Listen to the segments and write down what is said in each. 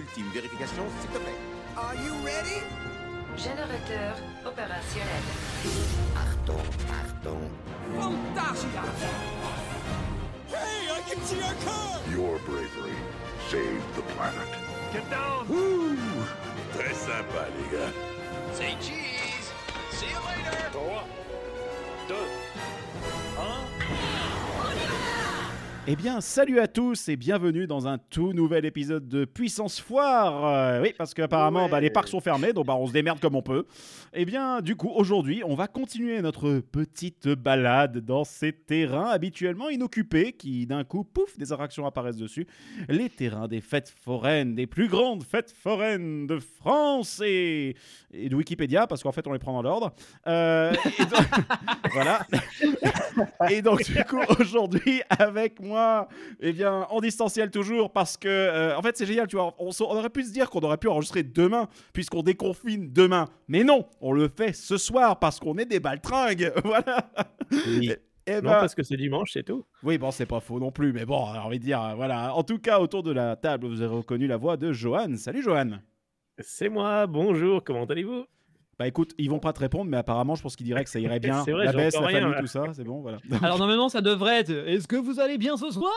ultime vérification, s'il te plaît. Are you ready? Générateur opérationnel. Achtung, Achtung. Fantasia! Hey, I can see our car! Your bravery saved the planet. Get down! Woo! Très sympa, les gars. Say cheese! See you later! 3, 2, 1... Eh bien, salut à tous et bienvenue dans un tout nouvel épisode de Puissance Foire. Euh, oui, parce qu'apparemment, bah, les parcs sont fermés, donc bah, on se démerde comme on peut. Eh bien, du coup, aujourd'hui, on va continuer notre petite balade dans ces terrains habituellement inoccupés qui, d'un coup, pouf, des attractions apparaissent dessus. Les terrains des fêtes foraines, des plus grandes fêtes foraines de France et, et de Wikipédia, parce qu'en fait, on les prend dans l'ordre. Euh, donc- voilà. Et donc, du coup, aujourd'hui, avec moi, eh bien, en distanciel toujours, parce que, euh, en fait, c'est génial, tu vois. On, aurait pu se dire qu'on aurait pu enregistrer demain, puisqu'on déconfine demain. Mais non, on le fait ce soir, parce qu'on est des baltringues. voilà. Oui. Eh Non, ben, parce que c'est dimanche, c'est tout. oui, bon, c'est pas faux non plus, mais bon, j'ai envie de dire, voilà. En tout cas, autour de la table, vous avez reconnu la voix de Johan. Salut, Johan. C'est moi, bonjour, comment allez-vous? Bah écoute, ils vont pas te répondre, mais apparemment, je pense qu'ils diraient que ça irait bien. C'est vrai, la baisse, la rien, famille, là. tout ça, c'est bon, voilà. Alors normalement ça devrait être Est-ce que vous allez bien ce soir?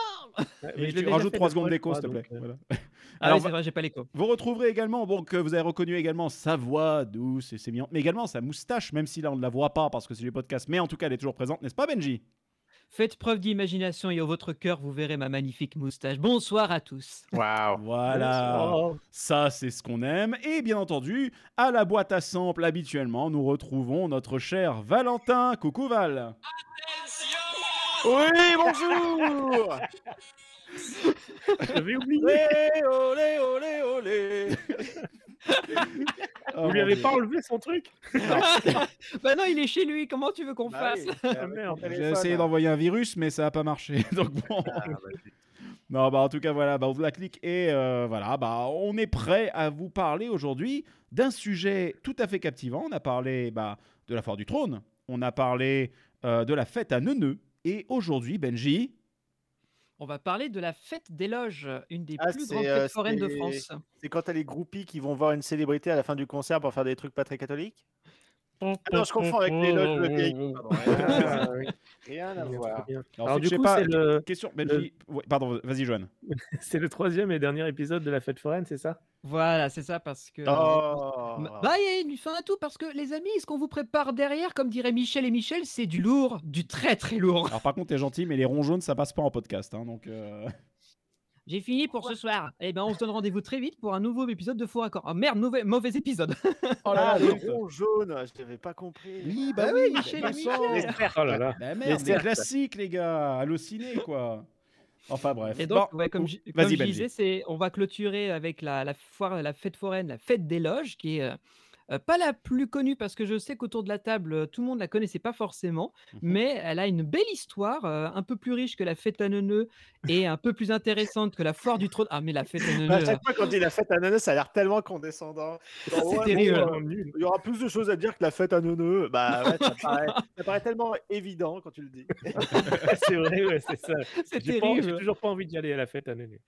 Et je tu rajoutes fait 3 deux secondes d'écho, s'il te plaît. euh, Voilà. Ah Alors, oui c'est vrai j'ai pas l'écho. Vous retrouverez également, bon, que vous avez reconnu également sa voix douce et sémillante, mais également sa moustache, même si là on ne la voit pas parce que c'est du podcast, mais en tout cas elle est toujours présente, n'est-ce pas Benji? Faites preuve d'imagination et au votre cœur vous verrez ma magnifique moustache. Bonsoir à tous. Waouh Voilà, ça c'est ce qu'on aime. Et bien entendu, à la boîte à samples habituellement, nous retrouvons notre cher Valentin. Coucou Val Oui, bonjour J'avais oublié Olé, olé, olé, olé Vous lui mon avez pas enlevé son truc bah non il est chez lui, comment tu veux qu'on Bah fasse oui, Ah, merde. J'ai essayé d'envoyer un virus, mais ça n'a pas marché. Donc bon. Ah, Non, bah en tout cas, voilà, bah, on vous la clique et euh, voilà, bah on est prêt à vous parler aujourd'hui d'un sujet tout à fait captivant. On a parlé bah, de la foire du trône, on a parlé euh, de la fête à Neuneu, et aujourd'hui, Benji, On va parler de la fête des loges, une des Ah, plus grandes euh, fêtes foraines de France. C'est quand t'as les groupies qui vont voir une célébrité à la fin du concert pour faire des trucs pas très catholiques? Ah non, je confonds avec les loges de vieilles. Pardon, Ah, oui. Rien à voir. Alors, Alors je du sais coup, pas, c'est le, question, ouais, pardon, vas-y, Joanne. c'est le troisième et dernier épisode de la fête foraine, c'est ça? Voilà c'est ça parce que... Oh Bah, il y a une fin à tout parce que les amis, ce qu'on vous prépare derrière, comme dirait Michel et Michel, c'est du lourd, du très très lourd. Alors par contre, t'es gentil, mais les ronds jaunes, ça passe pas en podcast, hein, donc. euh, J'ai fini pour ce soir. Eh ben, on se donne rendez-vous très vite pour un nouveau épisode de Faux Accord. Oh merde, mauvais, mauvais épisode. Oh Ah, là le là, rond jaune, je n'avais pas compris. Oui, bah Bah oui, oui, Michel bah, Michel. Oh là là Bah merde, des certes. classiques, les gars, hallucinés, quoi. Enfin bref. Et donc, Bon, ouais, comme, je, comme disais, on va clôturer avec la, la foire, la fête foraine, la fête des loges, qui est euh, pas la plus connue parce que je sais qu'autour de la table, tout le monde la connaissait pas forcément, Mhm. mais elle a une belle histoire, euh, un peu plus riche que la fête à Neuneu et un peu plus intéressante que la foire du trône. Ah, mais la fête à Neuneu. À chaque fois qu'on dit la fête à Neuneu, ça a l'air tellement condescendant. C'est ouais, terrible. bon, euh, Il y aura plus de choses à dire que la fête à Neuneu. Bah ouais, ça paraît, ça paraît tellement évident quand tu le dis. C'est vrai, ouais, c'est ça. c'est pas- J'ai terrible. toujours pas envie d'y aller à la fête à Néné.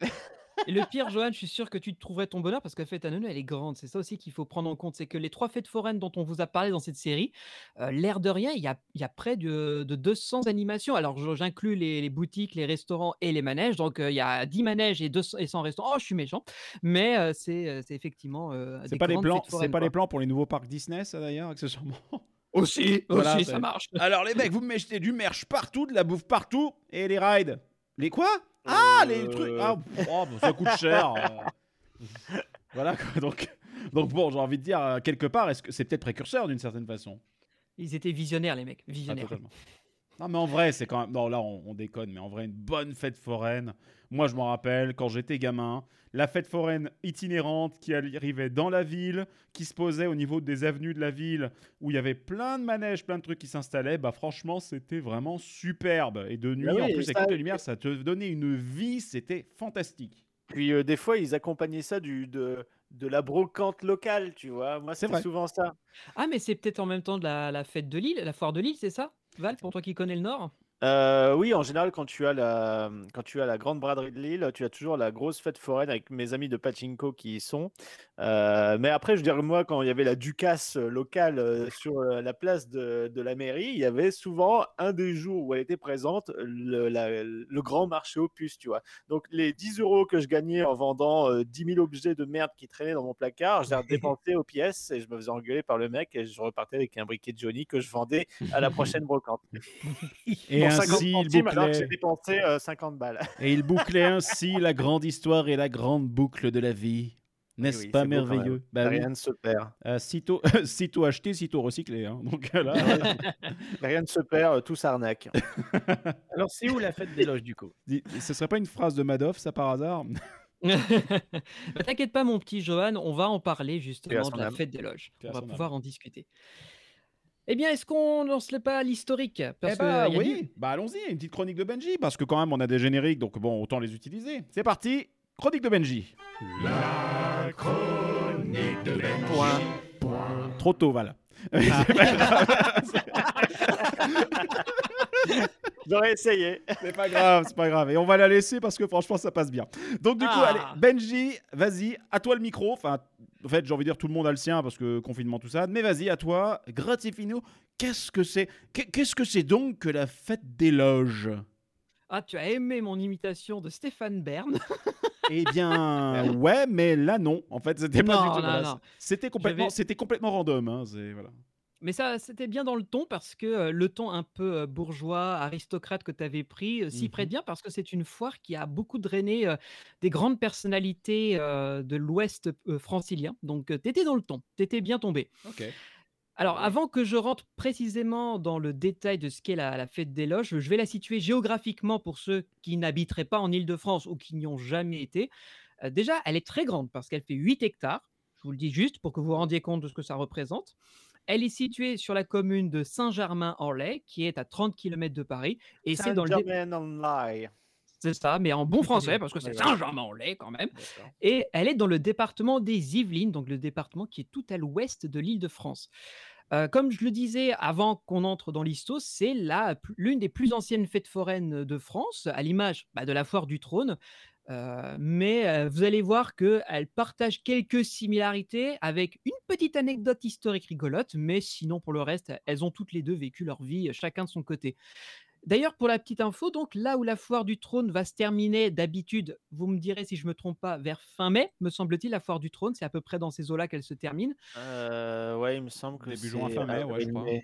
Et le pire, Johan, je suis sûr que tu trouverais ton bonheur parce que la fête à Neuneu, elle est grande. C'est ça aussi qu'il faut prendre en compte. C'est que les trois fêtes foraines dont on vous a parlé dans cette série, euh, l'air de rien, il y a, il y a près de, de 200 animations. Alors, j'inclus les, les boutiques, les restaurants et les manèges. Donc, euh, il y a 10 manèges et, 200, et 100 restaurants. Oh, je suis méchant. Mais euh, c'est effectivement. C'est pas les plans, foraines, pas les plans pour les nouveaux parcs Disney, ça d'ailleurs, accessoirement? Aussi, Voilà, aussi, ça marche. Alors les mecs, vous me mettez du merch partout, de la bouffe partout, et les rides. Les quoi? Ah, les Euh. trucs. Ah, pff, oh, bah, ça coûte cher. euh. voilà quoi. Donc, donc bon, j'ai envie de dire euh, quelque part, est-ce que c'est peut-être précurseur d'une certaine façon? Ils étaient visionnaires, les mecs. Pas Visionnaires. totalement. Non, mais en vrai, c'est quand même. Non, là, on, on déconne, mais en vrai, une bonne fête foraine. Moi, je m'en rappelle quand j'étais gamin, la fête foraine itinérante qui arrivait dans la ville, qui se posait au niveau des avenues de la ville, où il y avait plein de manèges, plein de trucs qui s'installaient. Bah, franchement, c'était vraiment superbe. Et de nuit, Ah oui, en plus, ça- avec toutes les lumières, ça te donnait une vie, c'était fantastique. Puis euh, des fois, ils accompagnaient ça du, de, de la brocante locale, tu vois. Moi, C'est souvent ça. Ah, mais c'est peut-être en même temps de la, la fête de Lille, la foire de Lille, c'est ça? Val, pour toi qui connais le Nord? Euh, oui, en général, quand tu as la, quand tu as la grande braderie de Lille, tu as toujours la grosse fête foraine avec mes amis de Pachinko qui y sont. Euh, mais après, je veux dire, moi, quand il y avait la Ducasse euh, locale sur la place de, la mairie, il y avait souvent un des jours où elle était présente, le, grand marché puces, tu vois. Donc, les 10 euros que je gagnais en vendant euh, 10 000 objets de merde qui traînaient dans mon placard, je les dépensais aux pièces et je me faisais engueuler par le mec et je repartais avec un briquet de Johnny que je vendais à la prochaine brocante. Pour 50 ainsi, il centimes, alors que j'ai bouclait, dépensé euh, 50 balles. et il bouclait ainsi la grande histoire et la grande boucle de la vie. N'est-ce oui, pas merveilleux? Bah oui. Rien ne se perd. Euh, sitôt, sitôt acheté, sitôt recyclé. hein. Donc là, Rien ne se perd, euh, tout s'arnaque. Alors, c'est où la fête des loges du coup? Ce serait pas une phrase de Madoff, ça par hasard? Bah, T'inquiète pas, mon petit Johan, on va en parler justement de la âme. fête des loges. On va pouvoir en discuter. Eh bien, est-ce qu'on lance le pas à l'historique? Eh bah, oui, du- bah allons-y, une petite chronique de Benji, parce que quand même on a des génériques, donc bon, autant les utiliser. C'est parti, chronique de Benji. La chronique de Benji. Point. Trop tôt, Val. J'aurais essayé. C'est pas grave, c'est pas grave. Et on va la laisser parce que franchement, ça passe bien. Donc, du coup, Ah. allez, Benji, vas-y, à toi le micro. Enfin, en fait, j'ai envie de dire tout le monde a le sien parce que confinement, tout ça. Mais vas-y, à toi, gratifie-nous. Qu'est-ce que c'est Qu'est- Qu'est-ce que c'est donc que la fête des loges? Ah, tu as aimé mon imitation de Stéphane Bern Eh bien, ouais, mais là, non. En fait, c'était pas du tout. voilà. C'était complètement, c'était complètement random. Hein, voilà. Mais ça, c'était bien dans le ton parce que euh, le ton un peu euh, bourgeois, aristocrate que tu avais pris euh, s'y Mhm. prête bien parce que c'est une foire qui a beaucoup drainé des grandes personnalités de l'Ouest francilien. Donc, tu étais dans le ton, tu étais bien tombé. Ok. Alors, avant que je rentre précisément dans le détail de ce qu'est la, la fête des loges, je vais la situer géographiquement pour ceux qui n'habiteraient pas en Île-de-France ou qui n'y ont jamais été. Euh, déjà, elle est très grande parce qu'elle fait 8 hectares. Je vous le dis juste pour que vous vous rendiez compte de ce que ça représente. Elle est située sur la commune de Saint-Germain-en-Laye, qui est à 30 km de Paris. Et c'est dans le. dé-. C'est ça, mais en bon français, parce que c'est. Saint-Germain-en-Laye quand même. Et elle est dans le département des Yvelines, donc le département qui est tout à l'ouest de l'île de France. Euh, comme je le disais avant qu'on entre dans l'histoire, c'est l'une des plus anciennes fêtes foraines de France, à l'image bah, de la foire du trône. Euh, mais euh, vous allez voir qu'elle partage quelques similarités avec une petite anecdote historique rigolote, mais sinon pour le reste, elles ont toutes les deux vécu leur vie, chacun de son côté. D'ailleurs, pour la petite info, donc là où la foire du trône va se terminer d'habitude, vous me direz si je me trompe pas, vers fin mai, me semble-t-il, la foire du trône, c'est à peu près dans ces eaux-là qu'elle se termine. Euh, ouais, il me semble que Début juin, c'est fin mai, ouais, je crois. avril-mai.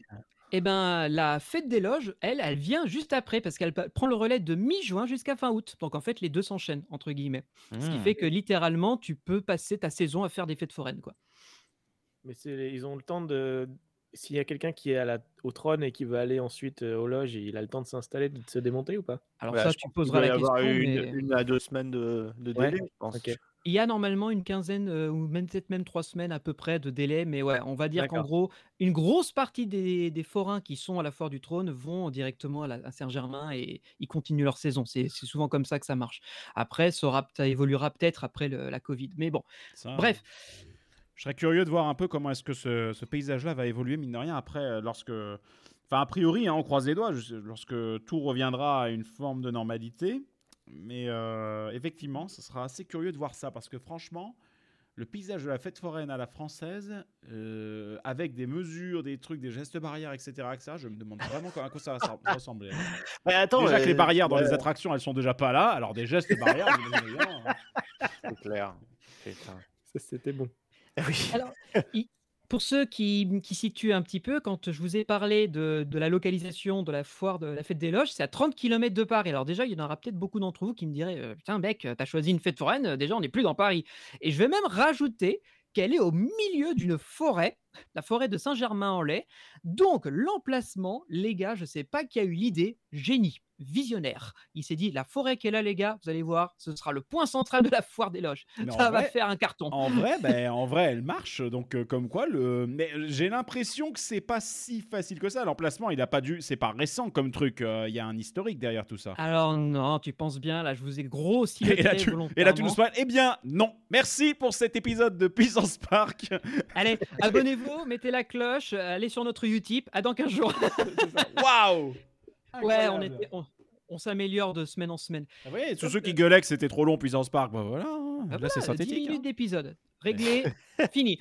Eh ben, la fête des loges, elle, elle vient juste après parce qu'elle prend le relais de mi-juin jusqu'à fin août. Donc en fait, les deux s'enchaînent entre guillemets. Ce qui Hmm. fait que littéralement, tu peux passer ta saison à faire des fêtes foraines, quoi. Mais ils ont le temps de. S'il y a quelqu'un qui est à la... au trône et qui veut aller ensuite euh, aux loges, il a le temps de s'installer, de se démonter ou pas? Alors Ouais, ça, tu pense qu'il poseras doit y la avoir question. une, mais une à deux semaines de, de Ouais, délai, je pense. Il y a normalement une quinzaine euh, ou même peut-être même trois semaines à peu près de délai, mais ouais, on va dire qu'en gros, une grosse partie des, des forains qui sont à la foire du trône vont directement à, la- à Saint-Germain et ils continuent leur saison. C'est c'est souvent comme ça que ça marche. Après, ça, aura- ça évoluera peut-être après le- la Covid. Mais bon, Ça, bref. Je serais curieux de voir un peu comment est-ce que ce, ce paysage-là va évoluer, mine de rien, après, euh, lorsque... Enfin, a priori, hein, on croise les doigts, je- lorsque tout reviendra à une forme de normalité. Mais euh, effectivement, ce sera assez curieux de voir ça, parce que franchement, le paysage de la fête foraine à la française, euh, avec des mesures, des trucs, des gestes barrières, etc., etc., je me demande vraiment à quoi ça va ressembler. Mais attends, déjà que les euh, barrières dans ouais, les attractions, elles sont déjà pas là, alors des gestes barrières, hein. c'est clair. C'était bon. Oui. Alors, pour ceux qui, qui situent un petit peu, quand je vous ai parlé de, de la localisation de la foire de la fête des loges, c'est à 30 km de Paris. Alors déjà, il y en aura peut-être beaucoup d'entre vous qui me diraient euh, Putain, mec, t'as choisi une fête foraine, euh, déjà, on n'est plus dans Paris. Et je vais même rajouter qu'elle est au milieu d'une forêt, la forêt de Saint-Germain-en-Laye. Donc, l'emplacement, les gars, je sais pas qui a eu l'idée, génie, visionnaire. Il s'est dit La forêt qu'elle a, les gars, vous allez voir, ce sera le point central de la foire des loges. Mais Ça va vrai- faire un carton. En vrai, ben, en vrai, elle marche. Donc, euh, comme quoi, le. Mais j'ai l'impression que c'est pas si facile que ça. L'emplacement, il a pas dû. C'est pas récent comme truc. euh, Il y a un historique derrière tout ça. Alors non, tu penses bien, là je vous ai grossi Et là, tu, et là, tu nous spoil. Eh bien, non. Merci pour cet épisode de Puissance Park. Allez, abonnez-vous, mettez la cloche, euh, allez sur notre Utip, à dans 15 jours. Waouh Ouais, on, était, on, on s'améliore de semaine en semaine. Ah oui, tous ceux qui gueulaient que c'était trop long, Puissance Park, bah voilà. hein. Ah Là, voilà, c'est 10 synthétique. minutes hein. d'épisode. Réglé, fini.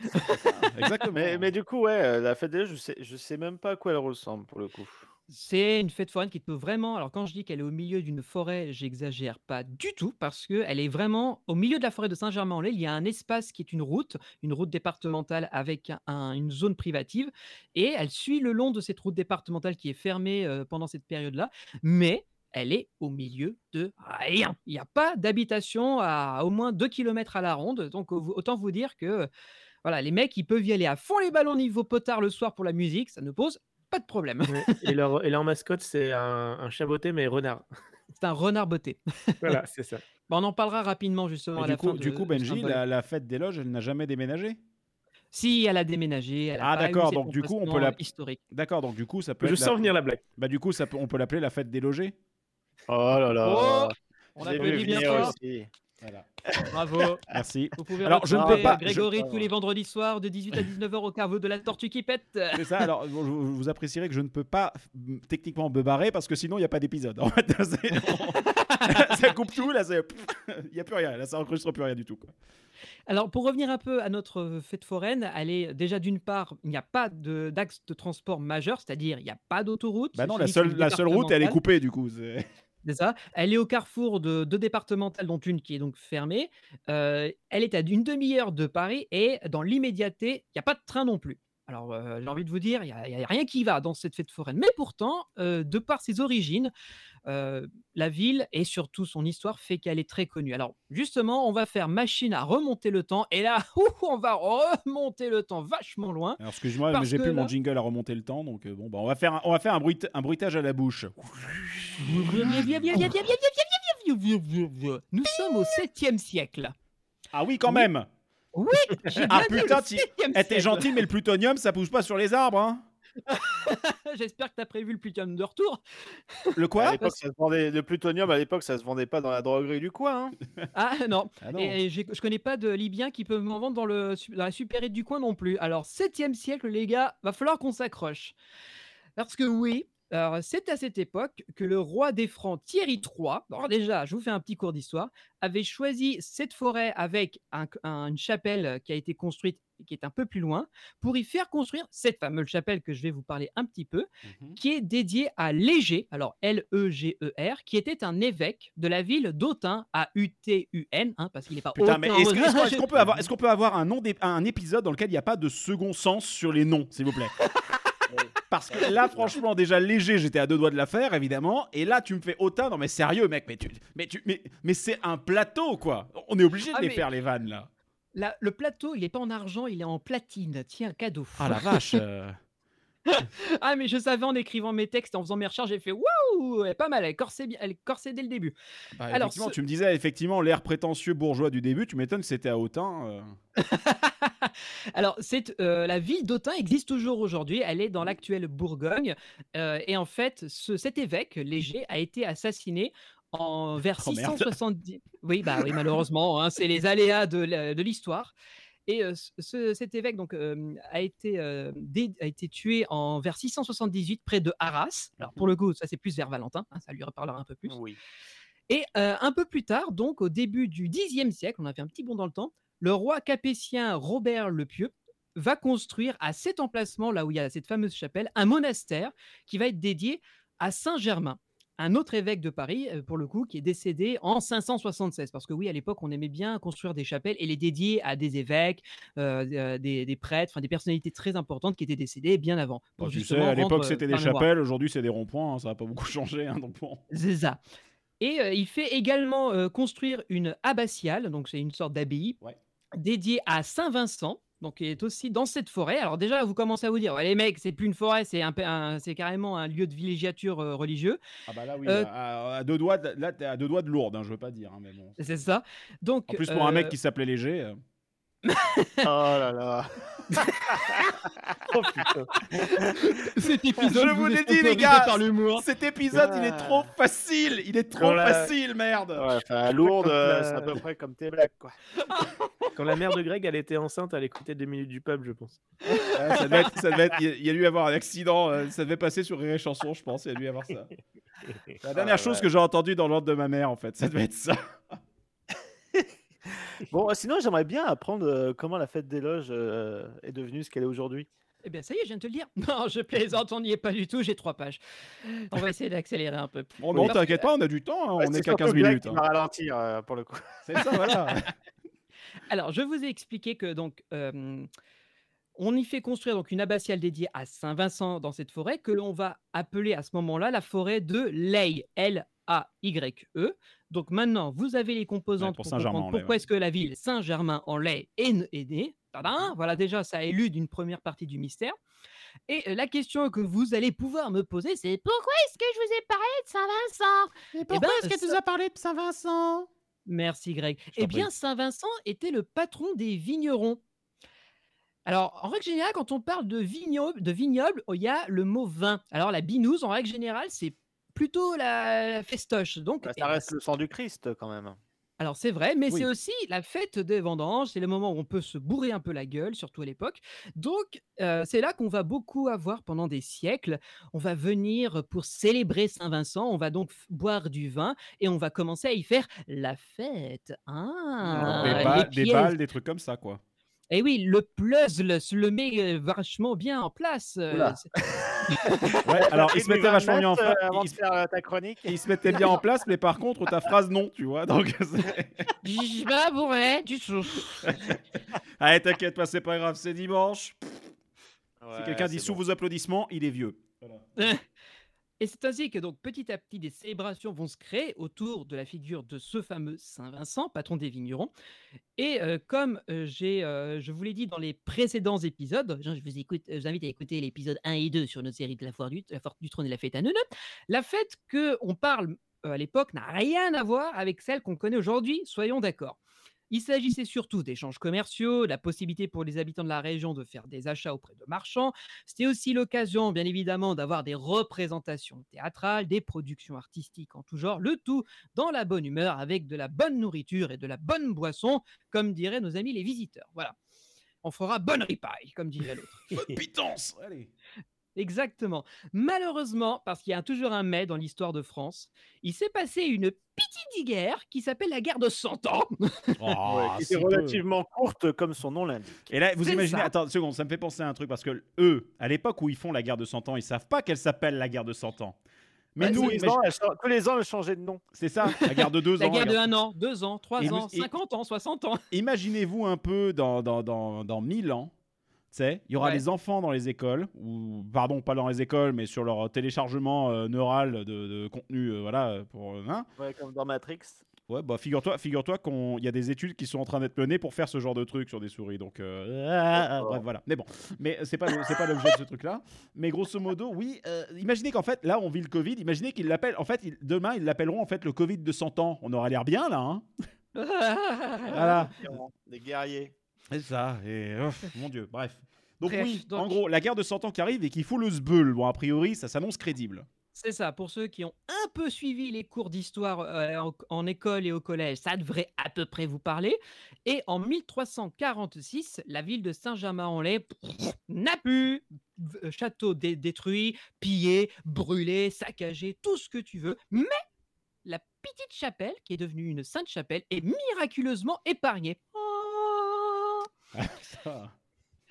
Exactement. Mais, mais du coup, ouais, euh, la fête des Neiges, je sais, je sais même pas à quoi elle ressemble pour le coup. C'est une fête foraine qui peut vraiment. Alors, quand je dis qu'elle est au milieu d'une forêt, j'exagère pas du tout parce qu'elle est vraiment au milieu de la forêt de Saint-Germain-en-Laye. Il y a un espace qui est une route, une route départementale avec un- une zone privative et elle suit le long de cette route départementale qui est fermée euh, pendant cette période-là. Mais elle est au milieu de rien. Il n'y a pas d'habitation à au moins 2 km à la ronde. Donc, au- autant vous dire que voilà, les mecs, ils peuvent y aller à fond les ballons niveau potard le soir pour la musique. Ça ne pose pas de problème. Et, leur, et leur mascotte, c'est un, un chaboté, mais renard. C'est un renard botté. Voilà, c'est ça. Bah, on en parlera rapidement justement Et à du la coup, fin. du de- coup, Benji, la, la fête des loges, elle n'a jamais déménagé? Si, elle a déménagé. Elle a Ah, d'accord, donc du coup, on peut la- historique. D'accord, donc du coup, ça peut Je être. la- sens venir la blague. Bah, du coup, ça peut... on peut l'appeler la fête des logés Oh là là. Oh, on J'ai vu venir aussi. Voilà. Bravo. Merci. Vous pouvez Alors, je ne peux pas- Grégory je- tous les vendredis soirs de 18 à 19h au caveau de la tortue qui pète. C'est ça, alors vous, vous- apprécierez que je ne peux pas techniquement me barrer parce que sinon il n'y a pas d'épisode. En fait, ça coupe tout, là, il n'y a plus rien, là ça enregistre plus rien du tout. Quoi. Alors, pour revenir un peu à notre euh, fête foraine, elle est déjà d'une part, il n'y a pas de- d'axe de, transport majeur, c'est-à-dire il n'y a pas d'autoroute. Bah non, la seule, la seule route elle est coupée du coup. C'est-. Elle est au carrefour de deux départementales, dont une qui est donc fermée. Elle est à une demi-heure de Paris et dans l'immédiateté, il n'y a pas de train non plus. Alors, euh, j'ai envie de vous dire, il n'y a, a rien qui va dans cette fête foraine. Mais pourtant, euh, de par ses origines, euh, la ville et surtout son histoire fait qu'elle est très connue. Alors, justement, on va faire machine à remonter le temps. Et là, ouh, on va remonter le temps vachement loin. Alors excuse-moi, mais j'ai plus mon là- jingle à remonter le temps, donc euh, bon, bah, on va faire un, on va faire un, bruit, un bruitage à la bouche. Nous sommes au 7e siècle. Ah oui, quand même Oui, j'ai Ah bien putain, le tu- 7e Eh, t'es gentil, mais le plutonium ça pousse pas sur les arbres, hein J'espère que tu as prévu le plutonium de retour. Le à quoi l'époque, ça se vendait, le plutonium, à l'époque, ça se vendait pas dans la droguerie du coin. hein. Ah non. Ah non. Et, et j'ai- je connais pas de Libyens qui peuvent m'en vendre dans, le, su- dans la supérette du coin non plus. Alors, 7e siècle, les gars, va falloir qu'on s'accroche. Parce que oui, alors, c'est à cette époque que le roi des Francs, Thierry III, alors déjà, je vous fais un petit cours d'histoire, avait choisi cette forêt avec un- un- une chapelle qui a été construite et qui est un peu plus loin, pour y faire construire cette fameuse chapelle que je vais vous parler un petit peu, Mhm. qui est dédiée à Léger, alors L-E-G-E-R, qui était un évêque de la ville d'Autun, A-U-T-U-N, hein, parce qu'il n'est pas Putain, mais est-ce qu'on qu'on peut avoir, est-ce qu'on peut avoir un, nom un épisode dans lequel il n'y a pas de second sens sur les noms, s'il vous plaît? Parce que là, franchement, déjà léger, j'étais à deux doigts de la faire, évidemment. Et là, tu me fais autant. Non, mais sérieux, mec, mais tu, mais tu, mais, mais c'est un plateau, quoi. On est obligé de Ah, les mais- faire les vannes là. La- le plateau, il n'est pas en argent, il est en platine. Tiens, cadeau. Ah la vache. euh. Ah, mais je savais en écrivant mes textes, en faisant mes recherches, j'ai fait waouh, elle est pas mal, elle bien- elle corsée dès le début. Bah, Alors, effectivement, ce- tu me disais effectivement l'air prétentieux bourgeois du début. Tu m'étonnes c'était à Autun. euh. Alors, c'est, euh, la ville d'Autun existe toujours aujourd'hui. Elle est dans l'actuelle Bourgogne. Euh, et en fait, ce- cet évêque, Léger, a été assassiné en, vers Oh, merde. 670. Oui, bah oui, malheureusement, hein, c'est les aléas de l'histoire. Et ce- ce- cet évêque donc, a, été, a été tué en, vers 678 près de Arras. Alors, pour le coup, ça c'est plus vers Valentin, hein, ça lui reparlera un peu plus. Oui. Et euh, un peu plus tard, donc au début du Xe siècle, on a fait un petit bond dans le temps, le roi capétien Robert le Pieux va construire à cet emplacement, là où il y a cette fameuse chapelle, un monastère qui va être dédié à Saint-Germain, un autre évêque de Paris, euh, pour le coup, qui est décédé en 576. Parce que oui, à l'époque, on aimait bien construire des chapelles et les dédier à des évêques, euh, euh, des, des prêtres, enfin des personnalités très importantes qui étaient décédées bien avant. Pour tu sais, à l'époque c'était des chapelles. Aujourd'hui c'est des ronds-points. hein, Ça n'a pas beaucoup changé. hein, donc bon. C'est ça. Et euh, il fait également euh, construire une abbatiale, donc c'est une sorte d'abbaye, Ouais. dédiée à Saint-Vincent, donc qui est aussi dans cette forêt. Alors déjà, vous commencez à vous dire, ouais, les mecs, c'est plus une forêt, c'est un, c'est carrément un lieu de villégiature euh, religieux. Ah bah là oui. Euh, à, à deux doigts. De, là t'es à deux doigts de Lourdes. Hein, je veux pas dire. hein, mais bon. C'est ça. Donc, En plus pour un mec euh, qui s'appelait léger. Oh là là. oh putain. cet épisode Je vous est l'ai dit, les gars. Cet épisode il est Ah. trop facile. Il est trop la- facile, merde. Ouais, enfin, euh, la- c'est à peu près comme tes blagues, quoi. Quand la mère de Greg, elle était enceinte, elle écoutait deux minutes du pub, je pense. Ouais, ça devait être, ça devait être- il y a- dû y avoir un accident. euh, ça devait passer sur Rire et Chanson, je pense. Il y a dû y avoir ça. La dernière Ah, chose ouais. que j'ai entendue dans l'ordre de ma mère, en fait, ça devait être ça. Bon, euh, sinon, j'aimerais bien apprendre euh, comment la fête des loges euh, est devenue ce qu'elle est aujourd'hui. Eh bien, ça y est, je viens de te le dire. Non, je plaisante, on n'y est pas du tout. J'ai trois pages. On va essayer d'accélérer un peu. Bon, non, t'inquiète pas, on a du temps, hein, Ouais, on est qu'à surtout 15 Greg minutes. qui hein. va ralentir euh, pour le coup. C'est ça, voilà. Alors, je vous ai expliqué que donc euh, on y fait construire donc une abbatiale dédiée à Saint-Vincent dans cette forêt que l'on va appeler à ce moment-là la forêt de Ley, L-A-Y-E. Donc maintenant, vous avez les composantes pour pour, comprendre pourquoi ouais. est-ce que la ville Saint-Germain-en-Laye est, née. Tadam voilà déjà, ça élude une première partie du mystère. Et euh, la question que vous allez pouvoir me poser, c'est pourquoi est-ce que je vous ai parlé de Saint-Vincent? Et pourquoi est-ce que tu nous as parlé de Saint-Vincent? Merci Greg. Eh bien, Saint-Vincent était le patron des vignerons. Alors, en règle générale, quand on parle de vignoble, de vignoble, il y a le mot vin. Alors, la binouse, en règle générale, c'est plutôt la, festoche. Donc, Bah, eh ça ben, reste le sang du Christ quand même. alors c'est vrai, mais Oui. c'est aussi la fête des vendanges, c'est le moment où on peut se bourrer un peu la gueule, surtout à l'époque. Donc euh, c'est là qu'on va beaucoup avoir pendant des siècles. On va venir pour célébrer Saint-Vincent, on va donc boire du vin et on va commencer à y faire la fête. Ah, des, ba- des balles, des trucs comme ça, quoi. Et oui, le puzzle se le met euh, vachement bien en place. euh, Ouais, alors, il se mettait vachement bien en place. place. avant Il, de faire euh, ta chronique. il se mettait bien en place, mais par contre, ta phrase, non, tu vois. Donc, Je suis pas bourré du tout. allez, t'inquiète pas, c'est pas grave, c'est dimanche. si quelqu'un dit sous vos applaudissements, il est vieux. Et c'est ainsi que donc petit à petit des célébrations vont se créer autour de la figure de ce fameux Saint Vincent, patron des vignerons. Et comme j'ai, je vous l'ai dit dans les précédents épisodes, je vous, invite à écouter l'épisode 1 et 2 sur notre série de la foire du, trône et la fête à Neuneu, la fête que on parle à l'époque n'a rien à voir avec celle qu'on connaît aujourd'hui, soyons d'accord. Il s'agissait surtout d'échanges commerciaux, la possibilité pour les habitants de la région de faire des achats auprès de marchands. C'était aussi l'occasion, bien évidemment, d'avoir des représentations théâtrales, des productions artistiques en tout genre, le tout dans la bonne humeur, avec de la bonne nourriture et de la bonne boisson, comme diraient nos amis les visiteurs. Voilà. On fera bonne ripaille, comme dirait l'autre. Bonne pitance Allez. Exactement. Malheureusement, parce qu'il y a toujours un mais dans l'histoire de France, il s'est passé une petite guerre qui s'appelle la guerre de 100 ans. Oh, Ouais, qui si était peu. relativement courte comme son nom l'indique. Et là, vous imaginez, ça. attends une seconde, ça me fait penser à un truc parce que eux, à l'époque où ils font la guerre de 100 ans, ils savent pas qu'elle s'appelle la guerre de 100 ans. Mais Ouais, nous, tous, les ans, elle tous les ans, elle changeait de nom. c'est ça, la guerre de 2 La ans. guerre de. 1 an, 2 ans, 3 Et ans, et- 50 ans, 60 ans. Imaginez-vous un peu dans, dans, dans, dans 1000 ans, sais, il y aura Ouais. des enfants dans les écoles, ou pardon, pas dans les écoles, mais sur leur téléchargement euh, neural de, de contenu, euh, voilà, pour... euh, hein. Ouais, comme dans Matrix. Ouais, bah figure-toi, figure-toi qu'il y a des études qui sont en train d'être menées pour faire ce genre de truc sur des souris. Donc, euh, ah, D'accord. bref, voilà. Mais bon, mais c'est pas c'est pas l'objet de ce truc-là. Mais grosso modo, oui. euh, imaginez qu'en fait, là, on vit le Covid. Imaginez qu'ils l'appellent. En fait, ils- demain, ils l'appelleront en fait le Covid de 100 ans. On aura l'air bien là. Hein voilà. Des guerriers. C'est ça. Et oh, mon Dieu. Bref. Donc Bref, oui, donc- en gros, la guerre de 100 ans qui arrive et qu'il faut le sbeul. Bon, a priori, ça s'annonce crédible. C'est ça, pour ceux qui ont un peu suivi les cours d'histoire euh, en, en école et au collège, ça devrait à peu près vous parler. Et en 1346, la ville de Saint-Germain-en-Laye n'a plus v- château dé- détruit, pillé, brûlé, saccagé, tout ce que tu veux. Mais la petite chapelle, qui est devenue une sainte chapelle, est miraculeusement épargnée. Oh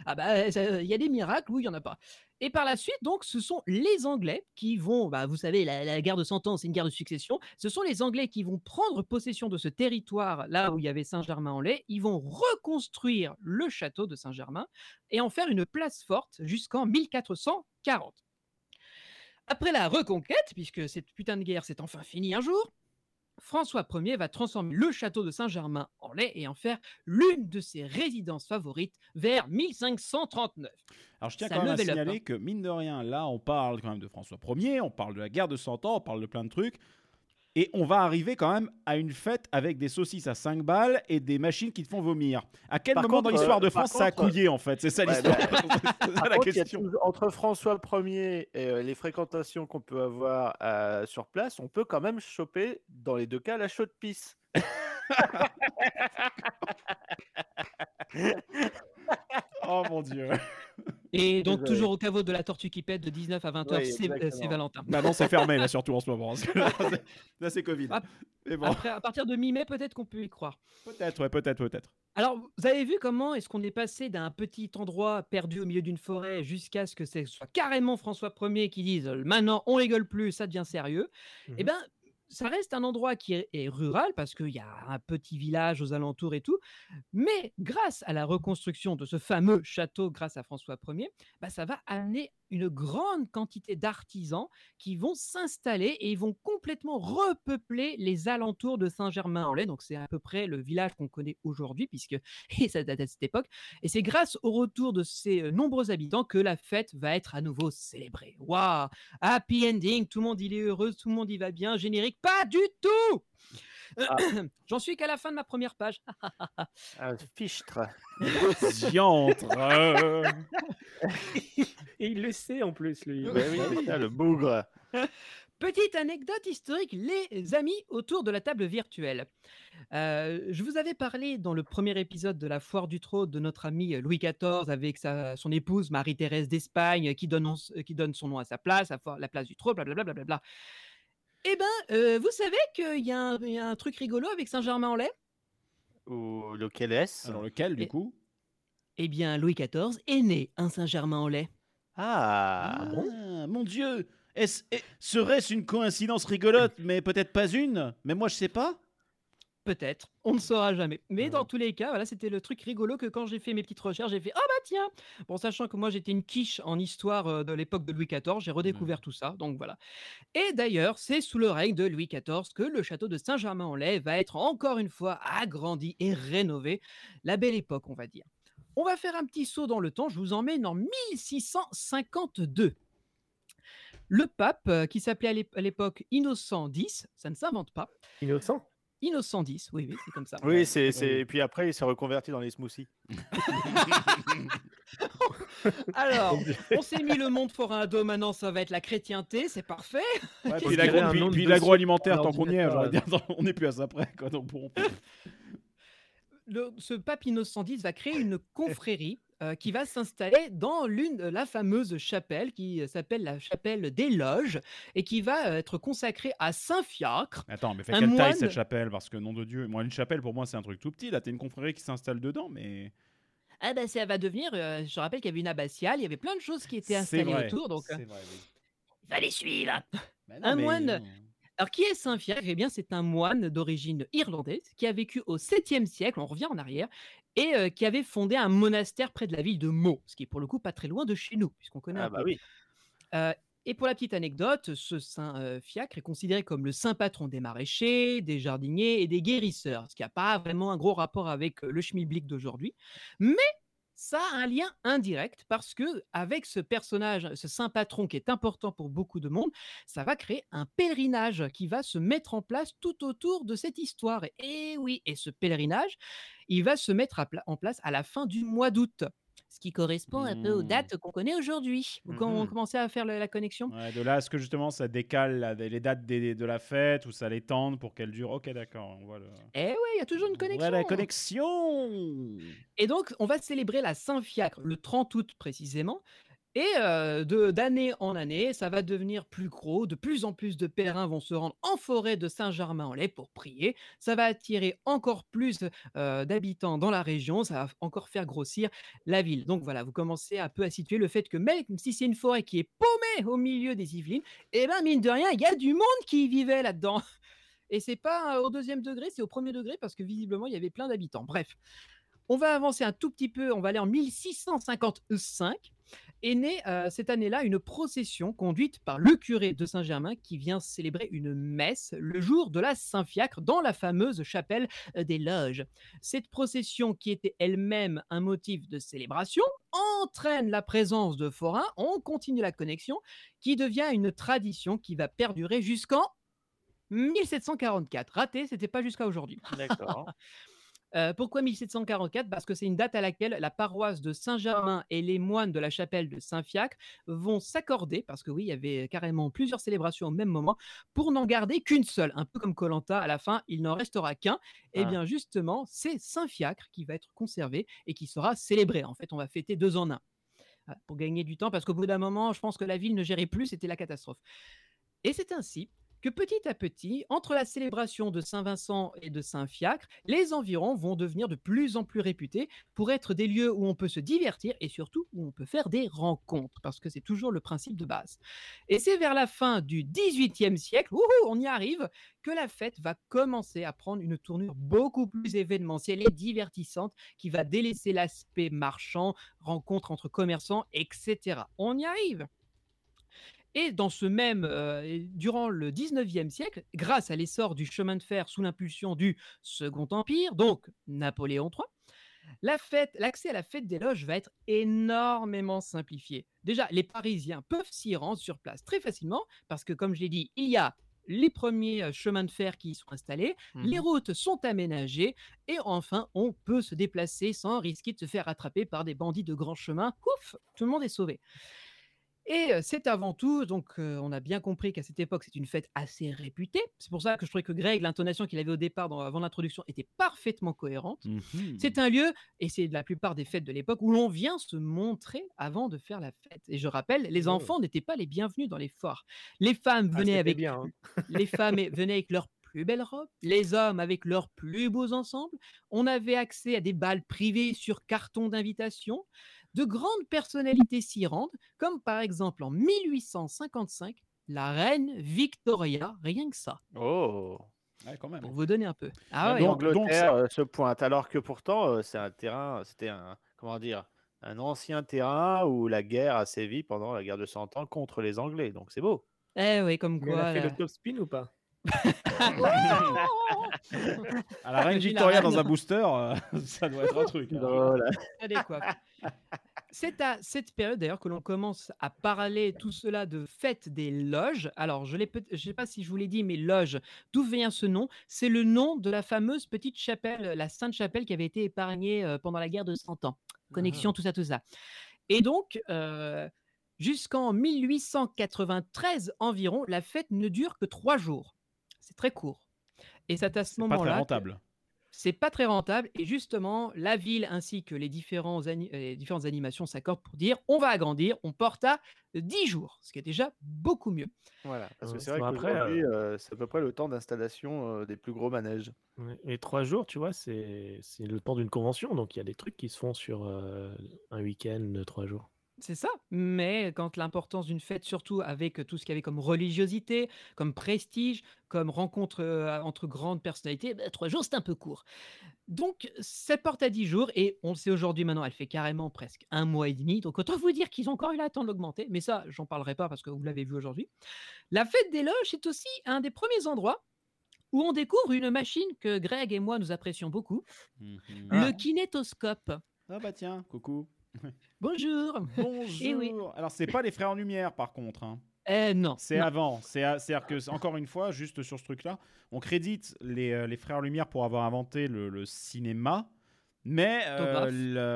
Ah bah, il y a des miracles, oui, il y en a pas. Et par la suite, donc, ce sont les Anglais qui vont, bah, vous savez, la, la guerre de 100 ans, c'est une guerre de succession. Ce sont les Anglais qui vont prendre possession de ce territoire, là où il y avait Saint-Germain-en-Laye. Ils vont reconstruire le château de Saint-Germain et en faire une place forte jusqu'en 1440. Après la reconquête, puisque cette putain de guerre s'est enfin finie un jour, François Ier va transformer le château de Saint-Germain-en-Laye et en faire l'une de ses résidences favorites vers 1539. Alors je tiens Ça quand même à up, signaler hein. que mine de rien, là on parle quand même de François Ier, on parle de la guerre de 100 ans, on parle de plein de trucs. Et on va arriver quand même à une fête avec des saucisses à 5 balles et des machines qui te font vomir. À quel Par moment contre, dans l'histoire euh, de France ça a couillé en fait? C'est ça Ouais, l'histoire. bah, c'est Par la contre, question. toujours- entre François Ier et euh, les fréquentations qu'on peut avoir euh, sur place, on peut quand même choper, dans les deux cas, la chaude pisse. Oh mon dieu. Et donc, Désolé. toujours au caveau de la tortue qui pète de 19 à 20h, Oui, c'est euh. Valentin. Maintenant, c'est fermé, là, surtout en ce moment. là, c'est- Covid. Ah, Mais bon, Après, à partir de mi-mai, peut-être qu'on peut y croire. peut-être, ouais, peut-être, peut-être. Alors, vous avez vu comment est-ce qu'on est passé d'un petit endroit perdu au milieu d'une forêt jusqu'à ce que ce soit carrément François Ier qui dise maintenant on rigole plus, ça devient sérieux. Eh Mhm. bien, ça reste un endroit qui est, rural parce qu'il y a un petit village aux alentours et tout. Mais grâce à la reconstruction de ce fameux château, grâce à François Ier, bah, ça va amener une grande quantité d'artisans qui vont s'installer et ils vont complètement repeupler les alentours de Saint-Germain-en-Laye. Donc, c'est à peu près le village qu'on connaît aujourd'hui, puisque et ça date à cette époque. Et c'est grâce au retour de ces euh, nombreux habitants que la fête va être à nouveau célébrée. Waouh Happy ending, tout le monde il est heureux, tout le monde y va bien. Générique, pas du tout J'en suis qu'à la fin de ma première page. Un fichtre. Diantre. euh. Et il le sait en plus, lui. Ben oui, le bougre. Petite anecdote historique, les amis autour de la table virtuelle. Euh, je vous avais parlé dans le premier épisode de la Foire du Trône de notre ami Louis XIV avec sa, son épouse Marie-Thérèse d'Espagne qui donne, qui donne son nom à sa place, à la place du trône, blablabla. blablabla. Eh ben, euh, vous savez qu'il y, a un- il y a un truc rigolo avec Saint-Germain-en-Laye? Ou lequel est-ce? Alors, lequel, du Et- coup? Eh bien, Louis XIV est né un Saint-Germain-en-Laye. Ah, Ah, mon Dieu! Est-ce- Serait-ce une coïncidence rigolote, mais peut-être pas une? Mais moi, je sais pas. Peut-être, on ne saura jamais. Mais dans tous les cas, voilà, c'était le truc rigolo que quand j'ai fait mes petites recherches, j'ai fait Ah bah tiens Bon, sachant que moi j'étais une quiche en histoire euh, de l'époque de Louis XIV, j'ai redécouvert tout ça, donc voilà. Et d'ailleurs, c'est sous le règne de Louis XIV que le château de Saint-Germain-en-Laye va être encore une fois agrandi et rénové. La belle époque, on va dire. On va faire un petit saut dans le temps, je vous emmène en 1652. Le pape, euh, qui s'appelait à l'époque Innocent X, ça ne s'invente pas, Innocent? Innocent X, oui, oui, c'est comme ça. oui, c'est, c'est... Et puis après, il s'est reconverti dans les smoothies. Alors, on s'est mis le monde forain à dos, maintenant ça va être la chrétienté, c'est parfait. Ouais, puis l'agroalimentaire, tant qu'on y est, on n'est plus à ça près. Quoi, donc bon. Le- ce pape Innocent X va créer une confrérie euh, qui va s'installer dans l'une de la fameuse chapelle qui euh, s'appelle la chapelle des Loges et qui va euh, être consacrée à Saint Fiacre. Attends, mais fait quelle taille cette chapelle? Parce que, nom de Dieu, moi, une chapelle, pour moi, c'est un truc tout petit. Là, t'as une confrérie qui s'installe dedans, mais. Ah ben ça va devenir, euh, je rappelle qu'il y avait une abbatiale, il y avait plein de choses qui étaient installées vrai, autour, donc il fallait suivre. Un mais- moine- Alors, qui est Saint Fiacre Eh bien, c'est un moine d'origine irlandaise qui a vécu au 7e siècle, on revient en arrière, et euh, qui avait fondé un monastère près de la ville de Meaux, ce qui est pour le coup pas très loin de chez nous, puisqu'on connaît Ah un bah peu. oui. Euh, et pour la petite anecdote, ce Saint euh, Fiacre est considéré comme le saint patron des maraîchers, des jardiniers et des guérisseurs, ce qui n'a pas vraiment un gros rapport avec euh, le schmilblick d'aujourd'hui. Mais ça a un lien indirect parce que avec ce personnage, ce saint patron qui est important pour beaucoup de monde, ça va créer un pèlerinage qui va se mettre en place tout autour de cette histoire. Et, oui, et ce pèlerinage, il va se mettre en place à la fin du mois d'août, ce qui correspond un peu aux Mmh. dates qu'on connaît aujourd'hui. Vous quand on Mhm. commençait à faire la, la connexion Ouais, de là à ce que justement ça décale les dates des- de la fête ou ça les tente pour qu'elle dure. Ok, d'accord. On voit le. Eh ouais, il y a toujours une on voit connexion. la connexion. Et donc, on va célébrer la Saint-Fiacre le 30 août précisément. Et d'année en année, ça va devenir plus gros. De plus en plus de pèlerins vont se rendre en forêt de Saint-Germain-en-Laye pour prier. Ça va attirer encore plus d'habitants dans la région. Ça va encore faire grossir la ville. Donc voilà, vous commencez un peu à situer le fait que même si c'est une forêt qui est paumée au milieu des Yvelines, eh ben mine de rien, il y a du monde qui y vivait là-dedans. Et c'est pas au deuxième degré, c'est au premier degré parce que visiblement il y avait plein d'habitants. Bref, on va avancer un tout petit peu, on va aller en 1655. Est née euh, cette année-là une procession conduite par le curé de Saint-Germain qui vient célébrer une messe le jour de la Saint-Fiacre dans la fameuse chapelle euh, des Loges. Cette procession, qui était elle-même un motif de célébration, entraîne la présence de forains. On continue la connexion, qui devient une tradition qui va perdurer jusqu'en 1744. Raté, c'était pas jusqu'à aujourd'hui. D'accord. Euh, pourquoi 1744 Parce que c'est une date à laquelle la paroisse de Saint-Germain et les moines de la chapelle de Saint-Fiacre vont s'accorder, parce que oui, il y avait carrément plusieurs célébrations au même moment, pour n'en garder qu'une seule. Un peu comme Colanta, à la fin, il n'en restera qu'un. Et Ah. bien justement, c'est Saint-Fiacre qui va être conservé et qui sera célébré. En fait, on va fêter deux en un. euh, pour gagner du temps, parce qu'au bout d'un moment, je pense que la ville ne gérait plus, c'était la catastrophe. Et c'est ainsi que petit à petit, entre la célébration de Saint-Vincent et de Saint-Fiacre, les environs vont devenir de plus en plus réputés pour être des lieux où on peut se divertir et surtout où on peut faire des rencontres, parce que c'est toujours le principe de base. Et c'est vers la fin du XVIIIe siècle, wouhou, on y arrive, que la fête va commencer à prendre une tournure beaucoup plus événementielle et divertissante qui va délaisser l'aspect marchand, rencontres entre commerçants, etc. On y arrive. Et dans ce même, euh, durant le 19e siècle, grâce à l'essor du chemin de fer sous l'impulsion du Second Empire, donc Napoléon III, la fête, l'accès à la fête des loges va être énormément simplifié. Déjà, les Parisiens peuvent s'y rendre sur place très facilement parce que, comme je l'ai dit, il y a les premiers euh, chemins de fer qui y sont installés, les Mhm. routes sont aménagées et enfin, on peut se déplacer sans risquer de se faire attraper par des bandits de grand chemin. Ouf, tout le monde est sauvé. Et c'est avant tout, donc euh, on a bien compris qu'à cette époque, c'est une fête assez réputée. C'est pour ça que je trouvais que Greg, l'intonation qu'il avait au départ dans- avant l'introduction, était parfaitement cohérente. Mhm. C'est un lieu, et c'est la plupart des fêtes de l'époque, où l'on vient se montrer avant de faire la fête. Et je rappelle, les Oh. enfants n'étaient pas les bienvenus dans les foires. Les femmes venaient avec bien. hein. les femmes venaient avec leurs plus belles robes, les hommes avec leurs plus beaux ensembles. On avait accès à des balles privées sur carton d'invitation. De grandes personnalités s'y rendent, comme par exemple en 1855, la reine Victoria, rien que ça, Oh. Ouais, quand même. pour vous donner un peu. Ah, Ah ouais, donc- L'Angleterre euh, se pointe, alors que pourtant, euh, c'est un terrain, c'était un, comment dire, un ancien terrain où la guerre a sévi pendant la guerre de 100 ans contre les Anglais. Donc c'est beau. eh oui, comme Mais elle quoi. a fait le top spin ou pas? À la reine Victoria dans un booster, euh, ça doit être un truc. hein. C'est à cette période d'ailleurs que l'on commence à parler tout cela de fête des loges. Alors, je ne sais pas si je vous l'ai dit, mais loge, d'où vient ce nom? C'est le nom de la fameuse petite chapelle, la Sainte Chapelle qui avait été épargnée euh, pendant la guerre de 100 ans. Connexion, tout ça, tout ça. Et donc, euh, jusqu'en 1893 environ, la fête ne dure que trois jours. C'est très court. Et c'est à ce C'est pas très moment-là. rentable. c'est pas très rentable et justement la ville ainsi que les, différents ani- euh, les différentes animations s'accordent pour dire on va agrandir, on porte à 10 jours, ce qui est déjà beaucoup mieux. Voilà, parce que Euh, c'est vrai qu'aujourd'hui, euh, c'est à peu près le temps d'installation euh, des plus gros manèges. Et trois jours, tu vois, c'est c'est le temps d'une convention. Donc il y a des trucs qui se font sur euh, un week-end de trois jours. C'est ça, mais quand l'importance d'une fête, surtout avec tout ce qu'il y avait comme religiosité, comme prestige, comme rencontre euh, entre grandes personnalités, bah, trois jours c'est un peu court. Donc ça porte à 10 jours et on le sait aujourd'hui maintenant, elle fait carrément presque un mois et demi. Donc autant vous dire qu'ils ont encore eu le temps de l'augmenter, mais ça j'en parlerai pas parce que vous l'avez vu aujourd'hui. La fête des loges est aussi un des premiers endroits où on découvre une machine que Greg et moi nous apprécions beaucoup, Mhm. le kinétoscope. Ah bah tiens, coucou. Bonjour. Bonjour. Eh oui. Alors c'est pas les frères Lumière par contre. hein. Eh non. C'est avant. C'est à- C'est-à-dire que, c'est- encore une fois, juste sur ce truc-là, on crédite les, euh, les frères Lumière pour avoir inventé le, le cinéma, mais euh,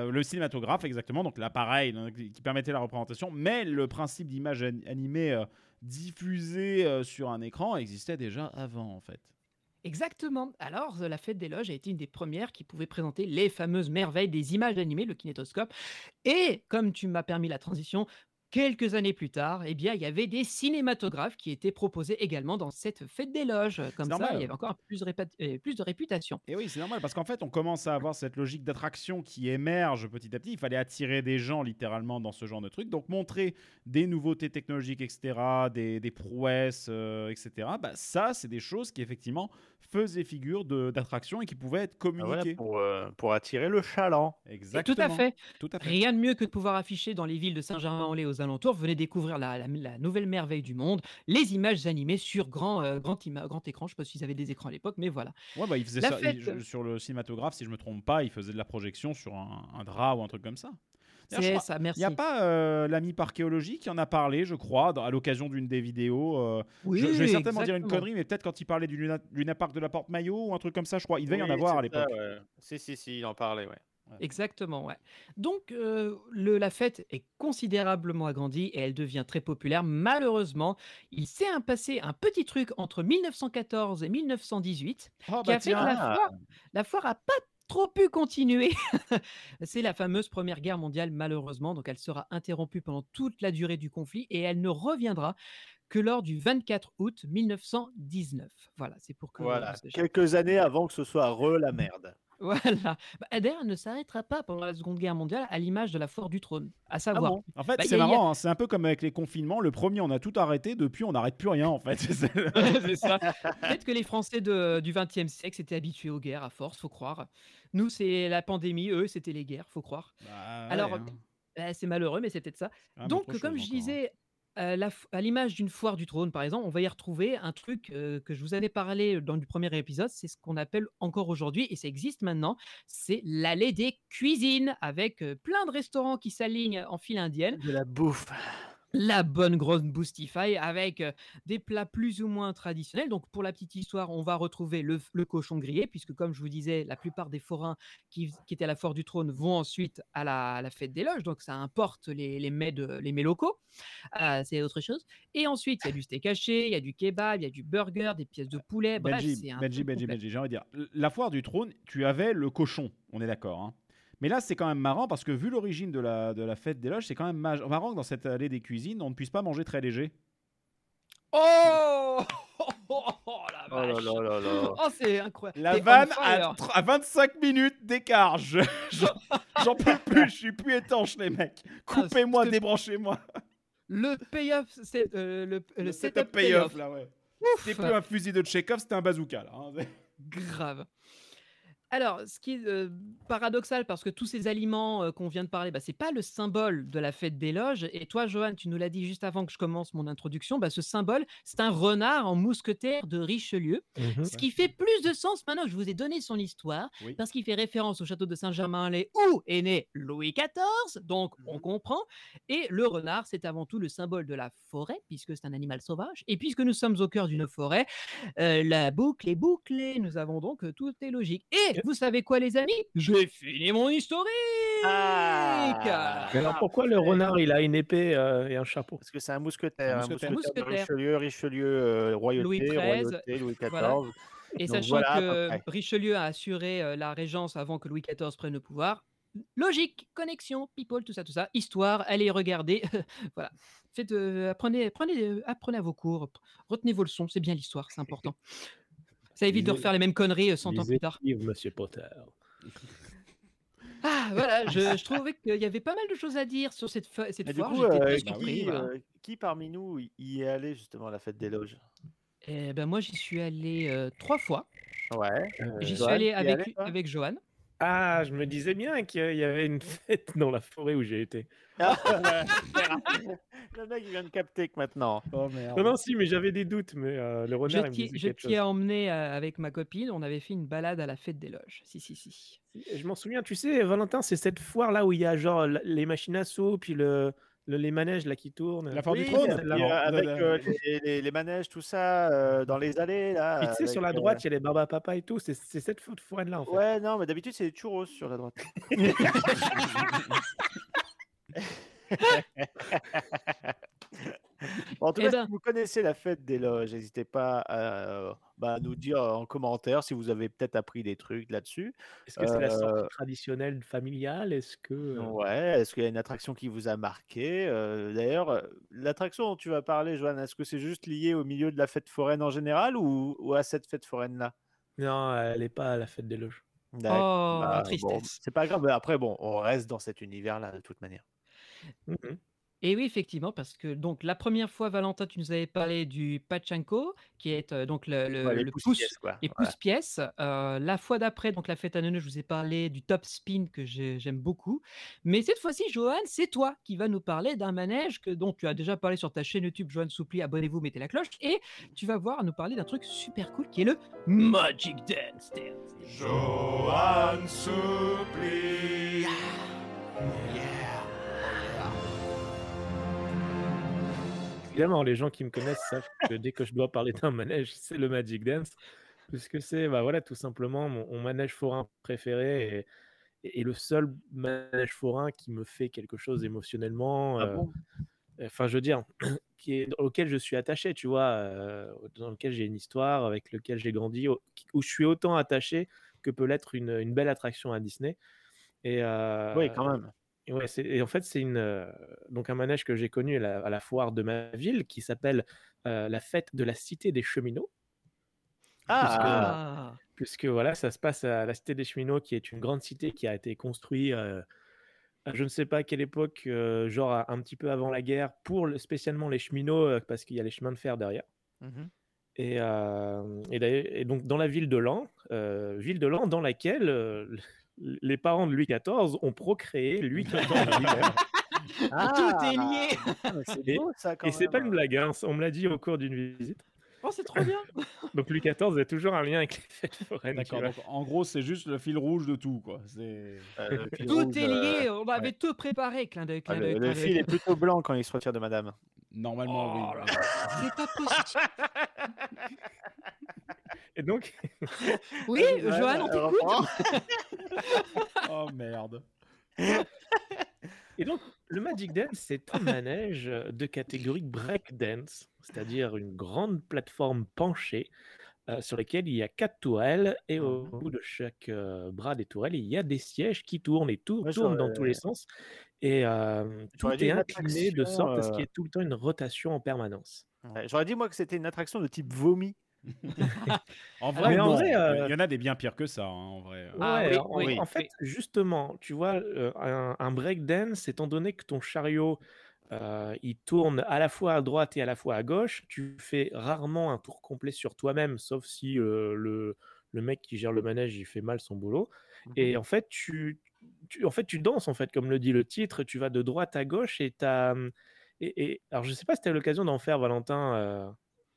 le, le cinématographe, exactement, donc l'appareil donc, qui permettait la représentation, mais le principe d'image an- animée euh, diffusée euh, sur un écran existait déjà avant, en fait. Exactement. Alors, la fête des loges a été une des premières qui pouvait présenter les fameuses merveilles des images animées, le kinétoscope. Et comme tu m'as permis la transition, quelques années plus tard, eh bien, il y avait des cinématographes qui étaient proposés également dans cette fête des loges. Comme ça, normal. il y avait encore plus de, répa- euh, plus de réputation. Et oui, c'est normal parce qu'en fait, on commence à avoir cette logique d'attraction qui émerge petit à petit. Il fallait attirer des gens littéralement dans ce genre de truc. Donc, montrer des nouveautés technologiques, etc., des, des prouesses, euh, etc. Bah, ça, c'est des choses qui effectivement faisaient figure de- d'attraction et qui pouvaient être Ah, voilà, communiquées. pour, euh, pour attirer le chaland. Et Exactement. tout à fait. Tout à fait. Rien de mieux que de pouvoir afficher dans les villes de Saint-Germain-en-Laye aux alentours. Venez découvrir la, la- la nouvelle merveille du monde, les images animées sur grand, euh, grand, écran. Je ne sais pas s'ils avaient des écrans à l'époque, mais voilà. Ouais, bah, il faisait La ça fête. il- je- sur le cinématographe, si je me trompe pas, il faisait de la projection sur un, un drap ou un truc comme ça. C'est Il n'y a pas euh, l'ami parchéologie qui en a parlé, je crois, dans- à l'occasion d'une des vidéos. euh, Oui, je, je vais certainement dire une connerie, mais peut-être quand il parlait du Luna, Luna Park de la Porte Maillot ou un truc comme ça, je crois. Il devait y en avoir à l'époque. ouais. Si, si, si, il en parlait, ouais. Exactement, ouais. Donc, euh, le- la fête est considérablement agrandie et elle devient très populaire. Malheureusement, il s'est passé un petit truc entre 1914 et 1918 Oh, qui a fait que la foire, la foire a pas trop pu continuer. C'est la fameuse Première Guerre mondiale, malheureusement. Donc, elle sera interrompue pendant toute la durée du conflit et elle ne reviendra que lors du 24 août 1919. Voilà, c'est pour que vous Voilà, quelques années avant que ce soit re la merde. Voilà. Bah, D'ailleurs, elle ne s'arrêtera pas pendant la Seconde Guerre mondiale à l'image de la foire du trône. À savoir, bon? En fait, Bah, c'est a- marrant, hein, c'est un peu comme avec les confinements. Le premier, on a tout arrêté. Depuis, on n'arrête plus rien, en fait. C'est- ça. Peut-être que les Français de- du XXe siècle s'étaient habitués aux guerres à force, faut croire. Nous, c'est la pandémie, eux, c'était les guerres, faut croire. Bah, Alors, hein. Bah, c'est malheureux, mais c'est peut-être ça. Ah, Donc, comme je hein. disais, à l'image d'une foire du trône, par exemple, on va y retrouver un truc que je vous avais parlé dans le premier épisode, c'est ce qu'on appelle encore aujourd'hui, et ça existe maintenant, c'est l'allée des cuisines, avec plein de restaurants qui s'alignent en file indienne. De la bouffe. La bonne grosse boostify avec des plats plus ou moins traditionnels. Donc, pour la petite histoire, on va retrouver le, cochon grillé, puisque, comme je vous disais, la plupart des forains qui, qui étaient à la foire du trône vont ensuite à la, à la fête des loges. Donc, ça importe les, les, mets, de- les mets locaux. Euh, c'est autre chose. Et ensuite, il y a du steak haché, il y a du kebab, il y a du burger, des pièces de poulet. Bref, Benji, Benji, Benji. Benji, j'ai envie de dire. La foire du trône, tu avais le cochon, on est d'accord. hein. Mais là, c'est quand même marrant parce que vu l'origine de la, de la fête des loges, c'est quand même ma- marrant que dans cette allée des cuisines, on ne puisse pas manger très léger. Oh Oh la Oh là vache là là là. Oh, c'est incroyable La vanne à, à 25 minutes d'écart. Je- J'en peux plus, je suis plus étanche, les mecs. Coupez-moi, Ah, c'est- débranchez-moi. Le payoff, c'est euh, le, le, Le setup setup payoff. payoff, là, ouais. C'était plus un fusil de Chekhov, c'était un bazooka, là. hein. Grave. Alors, ce qui est euh, paradoxal, parce que tous ces aliments euh, qu'on vient de parler, bah, c'est pas le symbole de la fête des loges. Et toi, Johan, tu nous l'as dit juste avant que je commence mon introduction, bah, ce symbole, c'est un renard en mousquetaire de Richelieu. Mhm. Ce qui fait plus de sens maintenant que je vous ai donné son histoire, Oui. parce qu'il fait référence au château de Saint-Germain-en-Laye où est né Louis XIV, donc on comprend. Et le renard, c'est avant tout le symbole de la forêt, puisque c'est un animal sauvage. Et puisque nous sommes au cœur d'une forêt, euh, la boucle est bouclée. Nous avons donc tout est logique. Et vous savez quoi, les amis? J'ai fini mon historique Ah. Mais alors pourquoi le renard il a une épée euh, et un chapeau? Parce que c'est un mousquetaire. Un Un mousquetaire. mousquetaire, de Mousquetaire. Richelieu, Richelieu, euh, royauté, Louis XIII, royauté, Louis XIV. voilà. Et Donc sachant voilà, que. Richelieu a assuré euh, la régence avant que Louis XIV prenne le pouvoir, logique, connexion, people, tout ça, tout ça, histoire, allez regarder, voilà. Faites, euh, apprenez, apprenez, apprenez à vos cours, retenez vos leçons, c'est bien l'histoire, c'est important. Ça évite de refaire les mêmes conneries euh, 100 ans Lisez plus tard. Monsieur Potter. Ah, voilà, je, je trouvais qu'il y avait pas mal de choses à dire sur cette, cette foire. coup, euh, très qui, surpris, voilà. euh, qui parmi nous y- est allé justement à la fête des loges? Eh ben, moi, j'y suis allé euh, trois fois. Ouais. J'y suis allé avec, avec Johan. Ah, je me disais bien qu'il y avait une fête dans la forêt où j'ai été. Ah, le mec il vient de capter que maintenant. Oh merde. Non, non, si, mais j'avais des doutes, mais euh, le Je renard, il me t'y disait je t'y ai emmené euh, avec ma copine. On avait fait une balade à la fête des loges. Si, si, si. Je m'en souviens, tu sais, Valentin, c'est cette foire là où il y a genre les machines à seau, puis le, le- les manèges là qui tournent. La foire du trône avec la- euh, les, les- les manèges, tout ça, euh, dans les allées là. Puis tu sais, sur la euh, droite, il y a les à papa et tout. C'est c'est cette foire là en fait. Ouais, non, mais d'habitude c'est les churros sur la droite. Bon, en tout Eh cas, ben. si vous connaissez la fête des loges, n'hésitez pas à, euh, bah, nous dire en commentaire si vous avez peut-être appris des trucs là-dessus. Est-ce que c'est la Euh, sortie traditionnelle familiale? Est-ce que. euh, Ouais, est-ce qu'il y a une attraction qui vous a marqué? Euh, D'ailleurs, euh, l'attraction dont tu vas parler, Joanne, est-ce que c'est juste lié au milieu de la fête foraine en général ou, ou à cette fête foraine-là? Non, elle n'est pas à la fête des loges. D'accord. Oh, Bah, bon, tristesse. c'est pas grave, mais après, bon, on reste dans cet univers-là de toute manière. Mhm. Et oui, effectivement, parce que donc la première fois, Valentin, tu nous avais parlé du pachanko, qui est euh, donc le, le, Ouais, les le pouces-pièces, pouce, quoi. les Voilà. pouces-pièces. Euh, la fois d'après, donc la fête à Neuneu, je vous ai parlé du top spin que j'ai- j'aime beaucoup. Mais cette fois-ci, Johan, c'est toi qui vas nous parler d'un manège que, dont tu as déjà parlé sur ta chaîne YouTube, Johan Soupli. Abonnez-vous, mettez la cloche. Et tu vas voir nous parler d'un truc super cool qui est le Magic Dance. Dance. Johan Soupli. Évidemment, les gens qui me connaissent savent que dès que je dois parler d'un manège, c'est le Magic Dance. Puisque c'est bah voilà, tout simplement mon, mon manège forain préféré et, et- le seul manège forain qui me fait quelque chose émotionnellement. Ah euh, enfin, je veux dire, qui est, auquel je suis attaché, tu vois, euh, dans lequel j'ai une histoire, avec lequel j'ai grandi, où je suis autant attaché que peut l'être une, une belle attraction à Disney. Et, euh, Oui, quand même. Et ouais, et en fait, c'est une, euh, donc un manège que j'ai connu à la, à la foire de ma ville qui s'appelle euh, la fête de la Cité des Cheminots. Ah, Ah, puisque voilà, ça se passe à la Cité des Cheminots, qui est une grande cité qui a été construite, euh, à je ne sais pas à quelle époque, genre un petit peu avant la guerre, pour le- spécialement les cheminots, parce qu'il y a les chemins de fer derrière. mhm. Et, euh, et, donc dans la ville de euh, ville de Lens dans laquelle euh, les parents de Louis XIV ont procréé Louis XIV lui-même. Tout est lié. Ah, mais c'est Et- beau ça quand Et c'est pas une blague, hein, on me l'a dit au cours d'une visite. Oh, c'est trop bien. Donc Louis XIV a toujours un lien avec les fêtes foraines. D'accord. donc, en gros, c'est juste le fil rouge de tout, quoi. C'est. Euh, Tout rouge, est euh, lié. On avait tout préparé. Clin d'œil, ah, clin le, d'œil. le clin fil d'œil. est plutôt blanc quand il se retire de madame. Normalement, Oh oui. là C'est pas possible. Et donc, Oui, Johan, on t'écoute. Oh merde. Et donc, le Magic Dance, c'est un manège de catégorie break dance, c'est-à-dire une grande plateforme penchée euh, sur laquelle il y a quatre tourelles et au bout de chaque euh, bras des tourelles, il y a des sièges qui tournent et tout Moi, tourne dans tous les sens. Et euh, tout est incliné de sorte à ce qu'il y euh, ait tout le temps une rotation en permanence. Ouais, J'aurais dit moi que c'était une attraction de type vomi. En vrai, en non. vrai, euh, il y en a des bien pires que ça, hein, en vrai. Ah Ouais, oui, en, oui, en oui. fait, justement, tu vois, euh, un, un breakdance, étant donné que ton chariot, euh, il tourne à la fois à droite et à la fois à gauche, tu fais rarement un tour complet sur toi-même, sauf si euh, le, le mec qui gère le manège, il fait mal son boulot. Et en fait, tu, tu- en fait, tu danses, en fait, comme le dit le titre, tu vas de droite à gauche et t'as... Et, et- alors, je sais pas si tu as eu l'occasion d'en faire, Valentin, euh,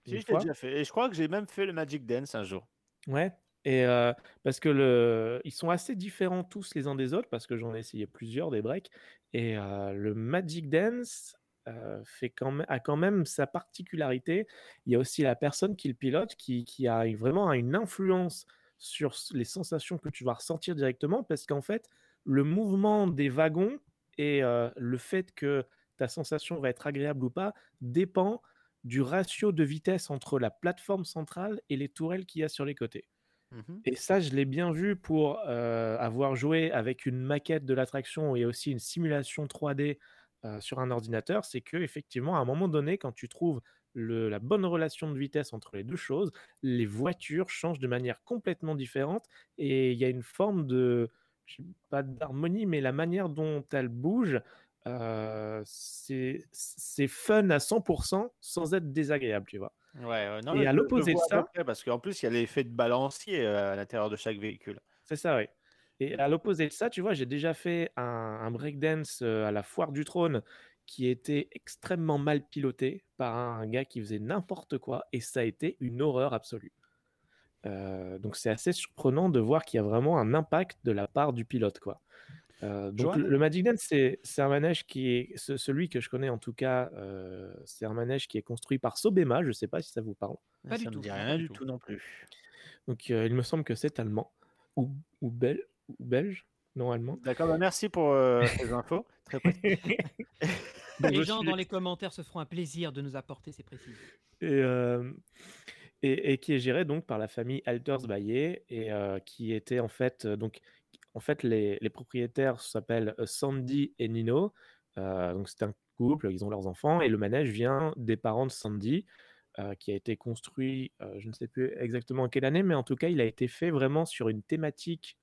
Si, je l'ai déjà fait. Et je crois que j'ai même fait le Magic Dance un jour. Ouais. Et euh, parce que le, ils sont assez différents tous les uns des autres, parce que j'en ai essayé plusieurs des breaks. Et euh, le Magic Dance euh, fait quand même, a quand même sa particularité. Il y a aussi la personne qui le pilote qui, qui a vraiment une influence sur les sensations que tu vas ressentir directement, parce qu'en fait, le mouvement des wagons et le fait que ta sensation va être agréable ou pas dépend du ratio de vitesse entre la plateforme centrale et les tourelles qu'il y a sur les côtés. Mhm. Et ça, je l'ai bien vu pour euh, avoir joué avec une maquette de l'attraction et aussi une simulation 3D euh, sur un ordinateur. C'est que effectivement, à un moment donné, quand tu trouves le- la bonne relation de vitesse entre les deux choses, les voitures changent de manière complètement différente et il y a une forme de, je sais pas d'harmonie, mais la manière dont elles bougent, euh, c'est fun à 100% sans être désagréable, tu vois? Ouais, ouais, non, Et à l'opposé de ça- parce qu'en plus, il y a l'effet de balancier à l'intérieur de chaque véhicule. C'est ça, oui. Et à l'opposé de ça, tu vois, j'ai déjà fait un, un breakdance à la foire du trône qui était extrêmement mal piloté par un, gars qui faisait n'importe quoi et ça a été une horreur absolue. Euh, donc c'est assez surprenant de voir qu'il y a vraiment un impact de la part du pilote, quoi. Euh, donc le, le Magic Dance, c'est c'est un manège qui est, ce- celui que je connais en tout cas, euh, c'est un manège qui est construit par Sobema, je ne sais pas si ça vous parle. Pas ça du me tout. dit rien du tout. tout non plus. Donc euh, il me semble que c'est allemand ou, ou, bel- ou belge, non allemand. D'accord, bah merci pour euh, ces infos. Très précis. Donc, Les gens suis- dans les commentaires se feront un plaisir de nous apporter ces précisions. et, euh, et, et qui est géré donc par la famille Alters Bayer et euh, qui était en fait euh, donc en fait les, les propriétaires s'appellent euh, Sandy et Nino Euh, donc c'est un couple ils ont leurs enfants et le manège vient des parents de Sandy euh, qui a été construit euh, je ne sais plus exactement en quelle année mais en tout cas il a été fait vraiment sur une thématique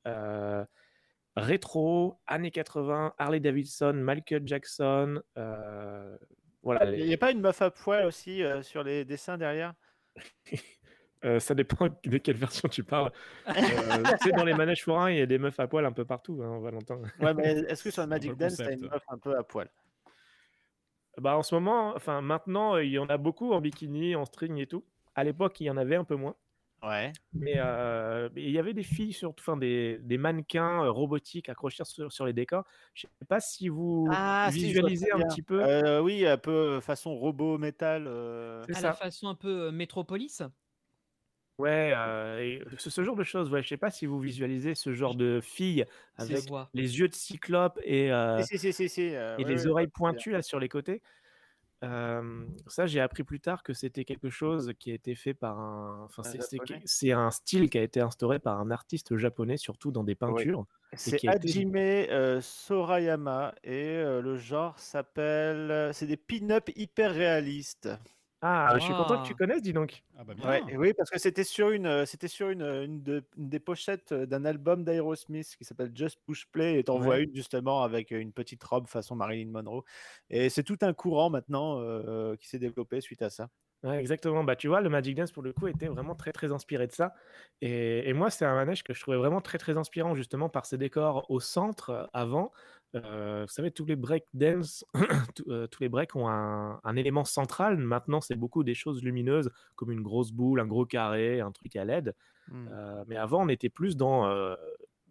rétro années 80 Harley Davidson Michael Jackson voilà Il les- n'y a pas une meuf à poil aussi sur les dessins derrière? Euh, ça dépend de quelle version tu parles. Euh, tu sais, dans les manèges forains, il y a des meufs à poil un peu partout, hein, Valentin. Ouais, mais est-ce que sur le Magic Dance, t'as une meuf un peu à poil? Bah, en ce moment, enfin maintenant, euh, il y en a beaucoup en bikini, en string et tout. À l'époque, il y en avait un peu moins. Ouais. Mais euh, il y avait des filles, surtout, enfin des, des mannequins robotiques accrochés sur, sur les décors. Je sais pas si vous Ah, visualisez un bien. petit peu. Euh, oui, un peu façon robot métal. euh. C'est À ça. la façon un peu Métropolis. Ouais, euh, et ce, ce genre de choses. Ouais, je sais pas si vous visualisez ce genre de filles Je avec les yeux de cyclope et, euh, Si, si, si, si. si, euh, et ouais, les ouais, oreilles ouais, pointues là sur les côtés. euh, ça, j'ai appris plus tard que c'était quelque chose qui a été fait par un. Enfin, c'est- un style qui a été instauré par un artiste japonais, surtout dans des peintures. C'est a été- Hajime euh, Sorayama et euh, le genre s'appelle. C'est des pin-up hyper réalistes. Ah, je suis content que tu Ah. connaisses, dis donc. Ah bah bien. Ouais, et oui, parce que c'était sur une, euh, c'était sur une, euh, une, de- une des pochettes euh, d'un album d'Aerosmith qui s'appelle Just Push Play, et t'en vois une justement avec une petite robe façon Marilyn Monroe. Et c'est tout un courant maintenant euh, qui s'est développé suite à ça. Ouais, exactement. Bah, tu vois, le Magic Dance, pour le coup, était vraiment très, très inspiré de ça. Et, et moi, c'est un manège que je trouvais vraiment très, très inspirant, justement, par ses décors au centre avant. Euh, vous savez, tous les break dance, tous euh, tous les breaks ont un, un élément central. Maintenant, c'est beaucoup des choses lumineuses, comme une grosse boule, un gros carré, un truc à LED. Hmm. Euh, mais avant, on était plus dans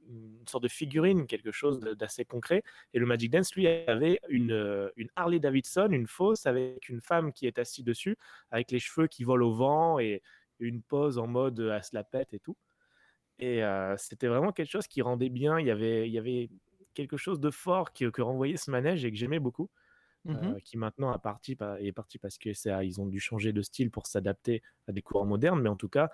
une sorte de figurine, quelque chose d'assez concret. Et le Magic Dance, lui, avait une, une Harley Davidson, une fausse, avec une femme qui est assise dessus, avec les cheveux qui volent au vent et une pose en mode à se la pète et tout. Et euh, c'était vraiment quelque chose qui rendait bien. Il y avait, il y avait quelque chose de fort que, que renvoyait ce manège et que j'aimais beaucoup. Mhm. euh, qui maintenant a parti, pa- est parti parce que ça, ils ont dû changer de style pour s'adapter à des courants modernes, mais en tout cas,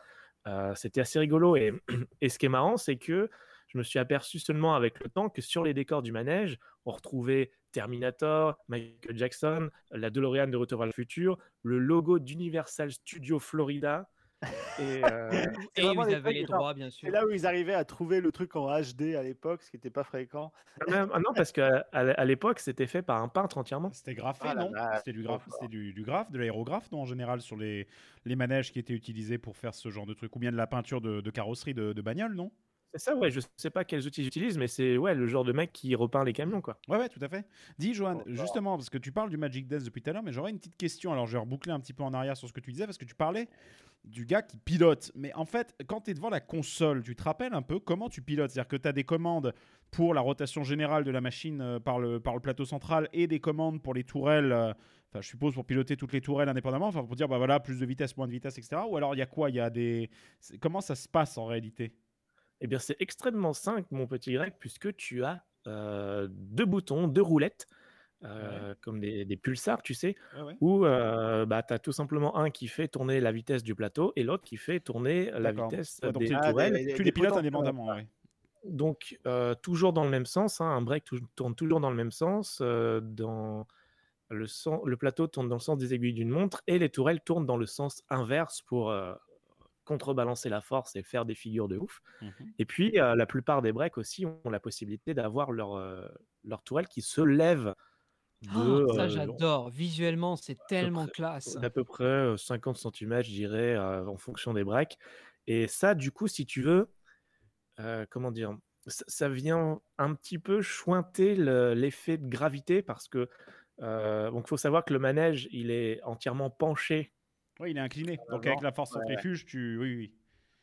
euh, c'était assez rigolo. Et, et ce qui est marrant, c'est que je me suis aperçu seulement avec le temps que sur les décors du manège, on retrouvait Terminator, Michael Jackson, la DeLorean de Retour vers le futur, le logo d'Universal Studio Florida. Et, euh, C'est Et vraiment ils les droits, bien C'est sûr. là où ils arrivaient à trouver le truc en HD à l'époque, ce qui n'était pas fréquent. même- ah non, parce qu'à à, à l'époque, c'était fait par un peintre entièrement. C'était graphé, Ah non? C'était du, graphe, fort. c'était du, du graphe, de l'aérographe, non, en général, sur les, les manèges qui étaient utilisés pour faire ce genre de truc, ou bien de la peinture de, de carrosserie de, de bagnole, non? C'est ça, ouais, je sais pas quels outils ils utilisent, mais c'est ouais, le genre de mec qui repeint les camions, quoi. Ouais, ouais, tout à fait. Dis, Johan, Oh, justement, parce que tu parles du Magic Death depuis tout à l'heure, mais j'aurais une petite question. Alors, je vais reboucler un petit peu en arrière sur ce que tu disais, parce que tu parlais du gars qui pilote. Mais en fait, quand tu es devant la console, tu te rappelles un peu comment tu pilotes? C'est-à-dire que tu as des commandes pour la rotation générale de la machine euh, par, le, par le plateau central et des commandes pour les tourelles. euh, Enfin, je suppose pour piloter toutes les tourelles indépendamment, enfin pour dire bah voilà plus de vitesse, moins de vitesse, etc. Ou alors il y a quoi? Il y a des comment ça se passe en réalité? Eh bien, c'est extrêmement simple, mon petit Greg, puisque tu as euh, deux boutons, deux roulettes, euh, comme des, des pulsars, tu sais, Ouais, ouais. où euh, bah, tu as tout simplement un qui fait tourner la vitesse du plateau et l'autre qui fait tourner la vitesse Ouais, donc des Ah, tourelles. Tu les pilotes indépendamment. Donc, euh, toujours dans le même sens, hein, un break tou- tourne toujours dans le même sens, euh, dans le, sen- le plateau tourne dans le sens des aiguilles d'une montre et les tourelles tournent dans le sens inverse pour euh, contrebalancer la force et faire des figures de ouf. Mhm. Et puis, euh, la plupart des breaks aussi ont la possibilité d'avoir leur, euh, leur tourelle qui se lève de, Oh, ça, euh, j'adore. Visuellement, c'est tellement près- classe. d'à peu près euh, 50 cm, je dirais, euh, en fonction des breaks. Et ça, du coup, si tu veux, euh, comment dire, ça, ça vient un petit peu chointer le- l'effet de gravité parce que, euh, donc, faut savoir que le manège, il est entièrement penché. Oui, il est incliné. Donc avec la force centrifuge, tu oui oui.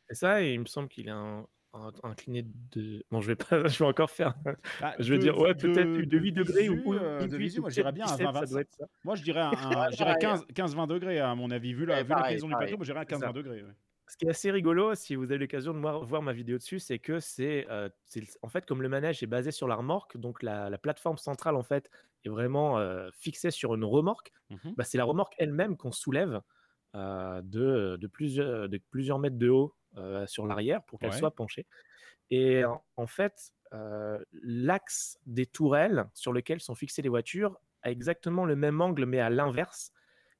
Et ça, et il me semble qu'il est un, un- incliné de. Bon, je vais pas, je vais encore faire. Bah, Je vais de- dire, ouais, de- peut-être de, de 8 degrés ou, euh, de visu, moi, je dirais peut-être bien un 17, 20, ça doit être ça. Moi, je dirais, dirais 15, 15-20 degrés à mon avis. Vu la- vu pareil, l'inclinaison du pareil. plateau, moi, je dirais un C'est ça. 15-20 degrés. ouais. Ce qui est assez rigolo, si vous avez l'occasion de voir, voir ma vidéo dessus, c'est que c'est euh, c'est en fait comme le manège est basé sur la remorque, donc la, la plateforme centrale en fait est vraiment euh, fixée sur une remorque. Mhm. Bah, c'est la remorque elle-même qu'on soulève euh, de, de, plusieurs, de plusieurs mètres de haut euh, sur l'arrière pour qu'elle Ouais. soit penchée. Et en, en fait, euh, l'axe des tourelles sur lequel sont fixées les voitures a exactement le même angle mais à l'inverse.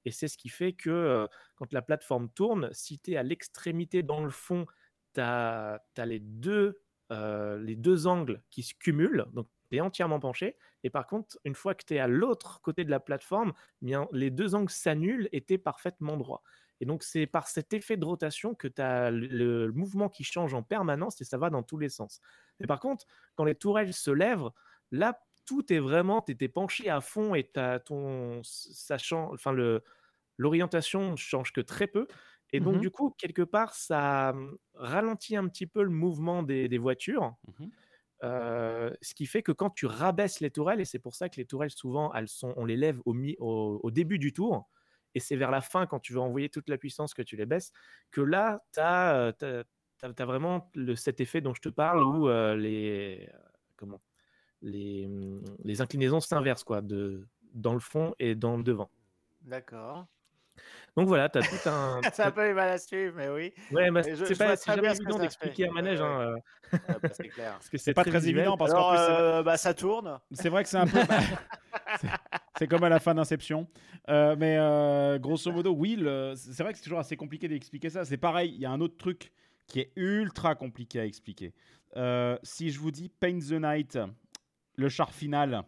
Et c'est ce qui fait que euh, quand la plateforme tourne, si tu es à l'extrémité dans le fond, tu as, les, deux, euh, les deux angles qui se cumulent, donc tu es entièrement penché. Et par contre, une fois que tu es à l'autre côté de la plateforme, eh bien, les deux angles s'annulent et tu es parfaitement droit. Et donc, c'est par cet effet de rotation que tu as le, mouvement qui change en permanence et ça va dans tous les sens. Mais par contre, quand les tourelles se lèvent, là, tout est vraiment, tu étais penché à fond et t'as ton, ça change, enfin, le, l'orientation change que très peu. Et donc, Mhm. du coup, quelque part, ça hum, ralentit un petit peu le mouvement des, des voitures. Mhm. Ce qui fait que quand tu rabaisses les tourelles, et c'est pour ça que les tourelles, souvent, elles sont, on les lève au, mi- au, début du tour, et c'est vers la fin, quand tu veux envoyer toute la puissance, que tu les baisses, que là, tu as, vraiment le, cet effet dont je te parle, où les, comment, les, hum, les inclinaisons s'inversent, quoi, de, dans le fond et dans le devant. D'accord. Donc voilà, tu as tout un. C'est un peu mal à suivre, mais oui. Ouais, bah, c'est je pas très jamais bien ce que évident d'expliquer un manège. Ouais, hein, euh, Ah, bah, c'est clair. parce que C'est pas très visuel. évident parce qu'en euh, bah, ça tourne. c'est vrai que c'est un peu. bah, c'est- c'est comme à la fin d'Inception. Euh, mais euh, grosso modo, oui, le- c'est vrai que c'est toujours assez compliqué d'expliquer ça. C'est pareil, il y a un autre truc qui est ultra compliqué à expliquer. Euh, si je vous dis Paint the Night, le char final,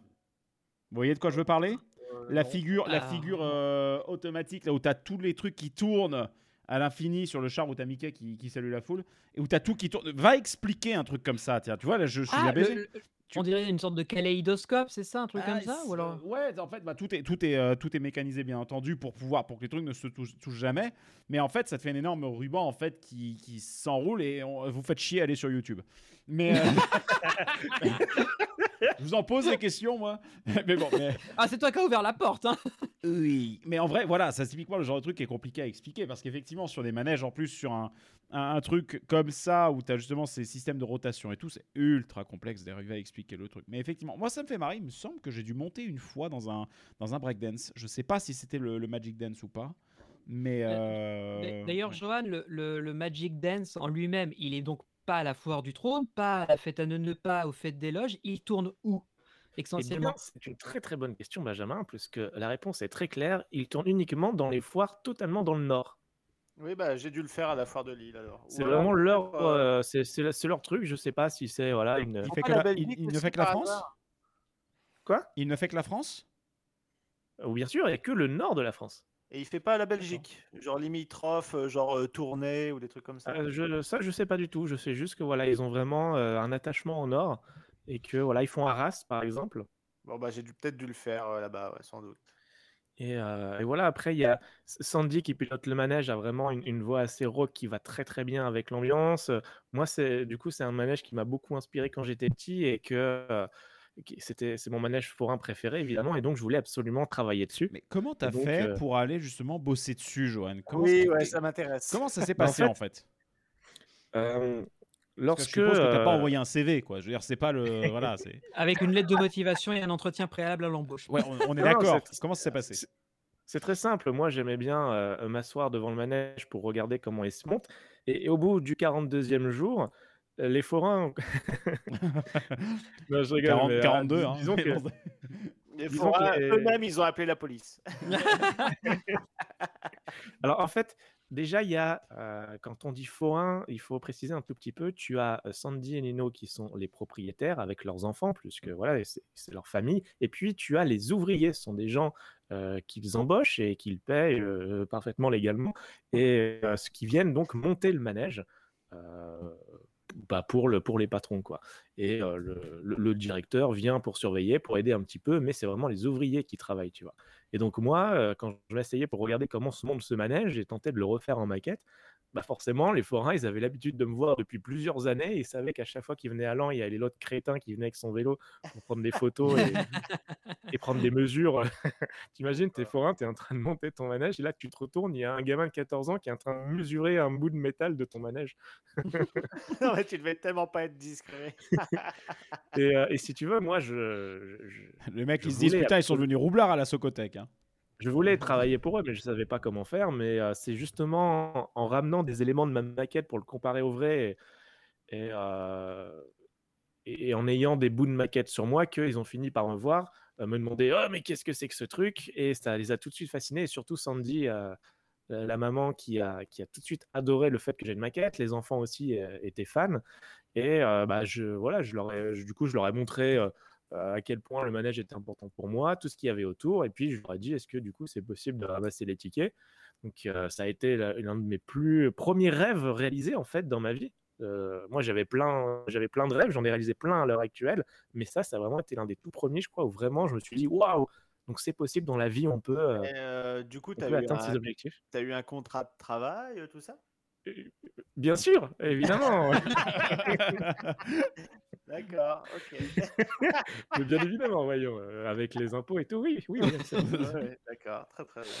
vous voyez de quoi je veux parler? La figure, la figure euh, automatique, là où tu as tous les trucs qui tournent à l'infini sur le char où tu as Mickey qui, qui salue la foule, et où tu as tout qui tourne. Va expliquer un truc comme ça, tiens. Tu vois, là, je, je suis Ah, bien le- baisé. le- Tu- on dirait une sorte de kaléidoscope, c'est ça, un truc Ah, comme ça c'est- ou alors? Ouais, en fait, bah, tout, est, tout, est, euh, tout est mécanisé, bien entendu, pour pouvoir pour que les trucs ne se touchent, touchent jamais. Mais en fait, ça te fait un énorme ruban en fait, qui, qui s'enroule et on- vous faites chier à aller sur YouTube. Mais. euh, je vous en pose des questions, moi. mais bon, mais. Ah, c'est toi qui as ouvert la porte, hein Oui, mais en vrai, voilà, ça c'est typiquement le genre de truc qui est compliqué à expliquer parce qu'effectivement, sur des manèges, en plus, sur un, un, un truc comme ça où tu as justement ces systèmes de rotation et tout, c'est ultra complexe d'arriver à expliquer le truc. Mais effectivement, moi ça me fait marrer, il me semble que j'ai dû monter une fois dans un, dans un breakdance. Je sais pas si c'était le, le Magic Dance ou pas, mais. euh, D'a- D'ailleurs, ouais. Johan, le, le- le Magic Dance en lui-même, il est donc pas à la foire du trône, pas à la fête à Neuneu, pas aux fêtes des loges. Il tourne où Essentiellement? c'est une très très bonne question, Benjamin, puisque la réponse est très claire. Il tourne uniquement dans les foires totalement dans le nord. Oui, bah, j'ai dû le faire à la foire de Lille alors. C'est vraiment leur, euh, euh, c'est c'est- c'est leur truc. Je sais pas si c'est voilà une. Il, fait pas que la la- Belgique il- il ne fait que la France hasard Quoi? Il ne fait que la France? Ou bien sûr, il n'y a que le nord de la France. Et il fait pas la Belgique, genre limitrophe, euh, genre euh, tournée ou des trucs comme ça. Euh, je, ça, je sais pas du tout. Je sais juste que voilà, ils ont vraiment euh, un attachement au nord et que voilà, ils font Arras par exemple. Bon bah j'ai dû peut-être dû le faire euh, là-bas, ouais, sans doute. Et, euh, et voilà, après, il y a Sandy qui pilote le manège, a vraiment une, une voix assez rock qui va très très bien avec l'ambiance. Euh, Moi, c'est du coup, c'est un manège qui m'a beaucoup inspiré quand j'étais petit et que euh, qui- c'était c'est mon manège forain préféré évidemment, et donc je voulais absolument travailler dessus. Mais comment t'as donc, fait euh, pour aller justement bosser dessus, Johan? Comment oui, ça- ouais, ça m'intéresse. Comment ça s'est Bah, en passé fait, en fait? Euh, lorsque je suppose que t'as pas euh, envoyé un CV, quoi. Je veux dire, c'est pas le. voilà, c'est. Avec une lettre de motivation et un entretien préalable à l'embauche. Ouais, on, on est d'accord. Comment ça s'est passé? C'est- très simple. Moi, j'aimais bien euh, m'asseoir devant le manège pour regarder comment il se monte. Et, et au bout du 42e jour, euh, les forains. Non, je rigole, 40 mais, euh, 42, dis- hein. disons que- Les forains, les- eux-mêmes, ils ont appelé la police. Alors en fait, déjà, il y a, euh, quand on dit forain, il faut préciser un tout petit peu, tu as Sandy et Nino qui sont les propriétaires avec leurs enfants, puisque voilà, c'est leur famille. Et puis tu as les ouvriers, ce sont des gens euh, qu'ils embauchent et qu'ils payent euh, parfaitement légalement, et ce qui viennent donc monter le manège. Bah, pour, le, pour les patrons quoi. Et euh, le, le- directeur vient pour surveiller, pour aider un petit peu, mais c'est vraiment les ouvriers qui travaillent, tu vois. Et donc moi, euh, quand je m'asseyais pour regarder comment se monte ce manège, j'ai tenté de le refaire en maquette. Bah forcément, les forains, ils avaient l'habitude de me voir depuis plusieurs années. Ils savaient qu'à chaque fois qu'ils venaient à Lan, il y avait l'autre crétin qui venait avec son vélo pour prendre des photos et, et prendre des mesures. T'imagines, t'es forain, t'es en train de monter ton manège, et là tu te retournes, il y a un gamin de 14 ans qui est en train de mesurer un bout de métal de ton manège. non, mais tu devais tellement pas être discret. Et, euh, et si tu veux, moi, je, je- je- Le mec, Je ils se disent voulais putain, ils sont devenus roublards à la Socotec. hein. Je voulais travailler pour eux, mais je savais pas comment faire. Mais euh, c'est justement en, en ramenant des éléments de ma maquette pour le comparer au vrai et, et, euh, et- et en ayant des bouts de maquette sur moi qu'ils ont fini par me voir, euh, me demander Oh, mais qu'est-ce que c'est que ce truc? Et ça les a tout de suite fascinés. Et surtout Sandy, la maman qui a, qui a tout de suite adoré le fait que j'ai une maquette. Les enfants aussi étaient fans. Et bah, je, voilà, je leur ai- je- du coup, je leur ai montré. Euh, à quel point le manège était important pour moi, tout ce qu'il y avait autour, et puis je leur ai dit est-ce que du coup c'est possible de ramasser les tickets? Donc euh, ça a été l'un de mes plus premiers rêves réalisés en fait dans ma vie. Euh, moi j'avais plein, j'avais plein de rêves, j'en ai réalisé plein à l'heure actuelle, mais ça, ça a vraiment été l'un des tout premiers, je crois, où vraiment je me suis dit waouh, donc c'est possible dans la vie, on peut, euh, Et, du coup, tu as, atteindre ses objectifs. t'as eu un contrat de travail, tout ça? Bien sûr, évidemment, D'accord, ok. Mais bien évidemment, voyons, euh, avec les impôts et tout, oui, oui. Ouais, D'accord, très très bien.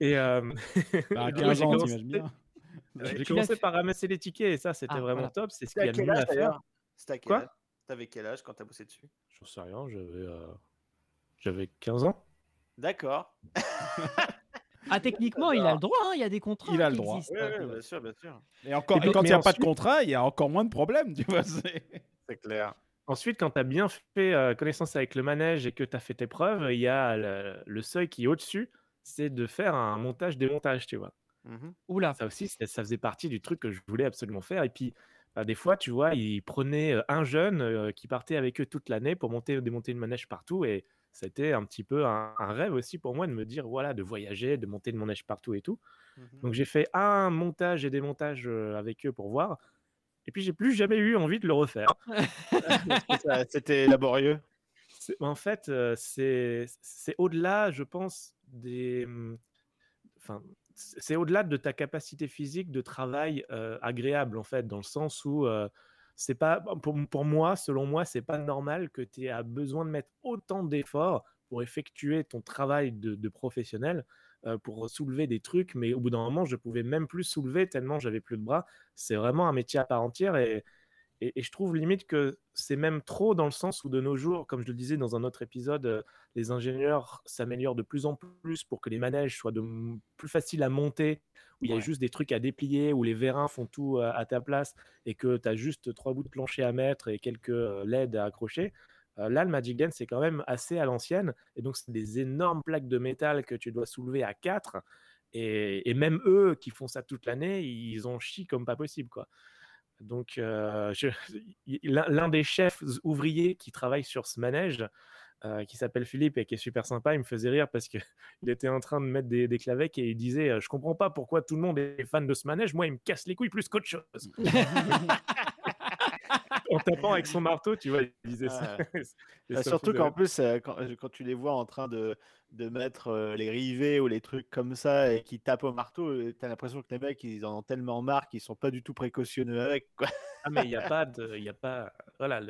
Et euh, Bah, à du coup, 15 j'ai ans, commencé- t'imagines bien. J'ai commencé par ramasser les tickets et ça, c'était Ah, vraiment voilà. top. C'est ce qu'il y a de mieux à faire. C'était à quel Quoi? âge? T'avais quel âge quand t'as bossé dessus? J'en sais rien, j'avais euh, j'avais 15 ans. D'accord. Ah, techniquement, il a le droit, hein, il y a des contrats Il a qui le droit. existent. Ouais, ouais, bien sûr, bien sûr. Et, encore, Et et puis- quand il mais n'y a pas de ensuite- contrat, il y a encore moins de problèmes, tu vois. c'est- C'est clair. Ensuite, quand tu as bien fait euh, connaissance avec le manège et que tu as fait tes preuves, il y a le, le seuil qui est au-dessus, c'est de faire un montage-démontage, tu vois. Mhm. Oula. Ça aussi, ça, ça faisait partie du truc que je voulais absolument faire. Et puis, bah, des fois, tu vois, ils prenaient euh, un jeune euh, qui partait avec eux toute l'année pour monter, démonter une manège partout. Et c'était un petit peu un, un rêve aussi pour moi de me dire, voilà, de voyager, de monter une manège partout et tout. Mhm. Donc, j'ai fait un montage et démontage euh, avec eux pour voir. Et puis, j'ai plus jamais eu envie de le refaire. C'était laborieux. En fait, c'est au-delà, je pense, des. hum, Enfin, c'est c'est au-delà de ta capacité physique de travail euh, agréable, en fait, dans le sens où euh, c'est pas. Pour, pour moi, selon moi, c'est pas normal que tu aies besoin de mettre autant d'efforts pour effectuer ton travail de, de professionnel, euh, pour soulever des trucs, mais au bout d'un moment, je pouvais même plus soulever tellement j'avais plus de bras. C'est vraiment un métier à part entière et, et, et je trouve limite que c'est même trop dans le sens où de nos jours, comme je le disais dans un autre épisode, euh, les ingénieurs s'améliorent de plus en plus pour que les manèges soient de plus faciles à monter, où il y a juste des trucs à déplier, où les vérins font tout euh, à ta place et que tu as juste trois bouts de plancher à mettre et quelques euh, LED à accrocher. Euh, là, le Magic c'est quand même assez à l'ancienne. Et donc, c'est des énormes plaques de métal que tu dois soulever à quatre. Et, et même eux qui font ça toute l'année, ils en chient comme pas possible. quoi. Donc, euh, l'un des chefs ouvriers qui travaille sur ce manège, euh, qui s'appelle Philippe et qui est super sympa, il me faisait rire parce qu'il était en train de mettre des, des clavecks et il disait euh, Je comprends pas pourquoi tout le monde est fan de ce manège, moi il me casse les couilles plus qu'autre chose. en tapant avec son marteau, tu vois, il disait ça. Bah, surtout qu'en plus, euh, quand, quand tu les vois en train de, de mettre euh, les rivets ou les trucs comme ça et qui tapent au marteau, tu as l'impression que les mecs, ils en ont tellement marre qu'ils sont pas du tout précautionneux avec. Quoi. Ah, mais il n'y a pas de, il y a pas, voilà,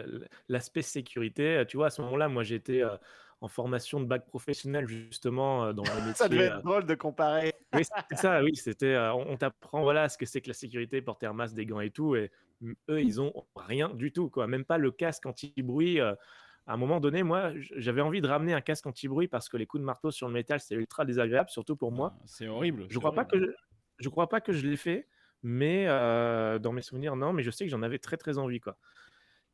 l'aspect sécurité. Tu vois, à ce moment-là, moi, j'étais euh, en formation de bac professionnel justement euh, dans le métier. Ça devait être euh, drôle de comparer. Oui, c'est ça, oui, c'était. euh, on t'apprend voilà ce que c'est que la sécurité, porter un masque, des gants et tout, et eux, ils ont rien du tout, quoi. Même pas le casque anti-bruit. euh, à un moment donné, moi, j'avais envie de ramener un casque anti-bruit parce que les coups de marteau sur le métal, c'est ultra désagréable, surtout pour moi. Ah, C'est horrible. Je crois pas que je, je crois pas que je l'ai fait, mais euh, dans mes souvenirs, non. Mais je sais que j'en avais très très envie, quoi.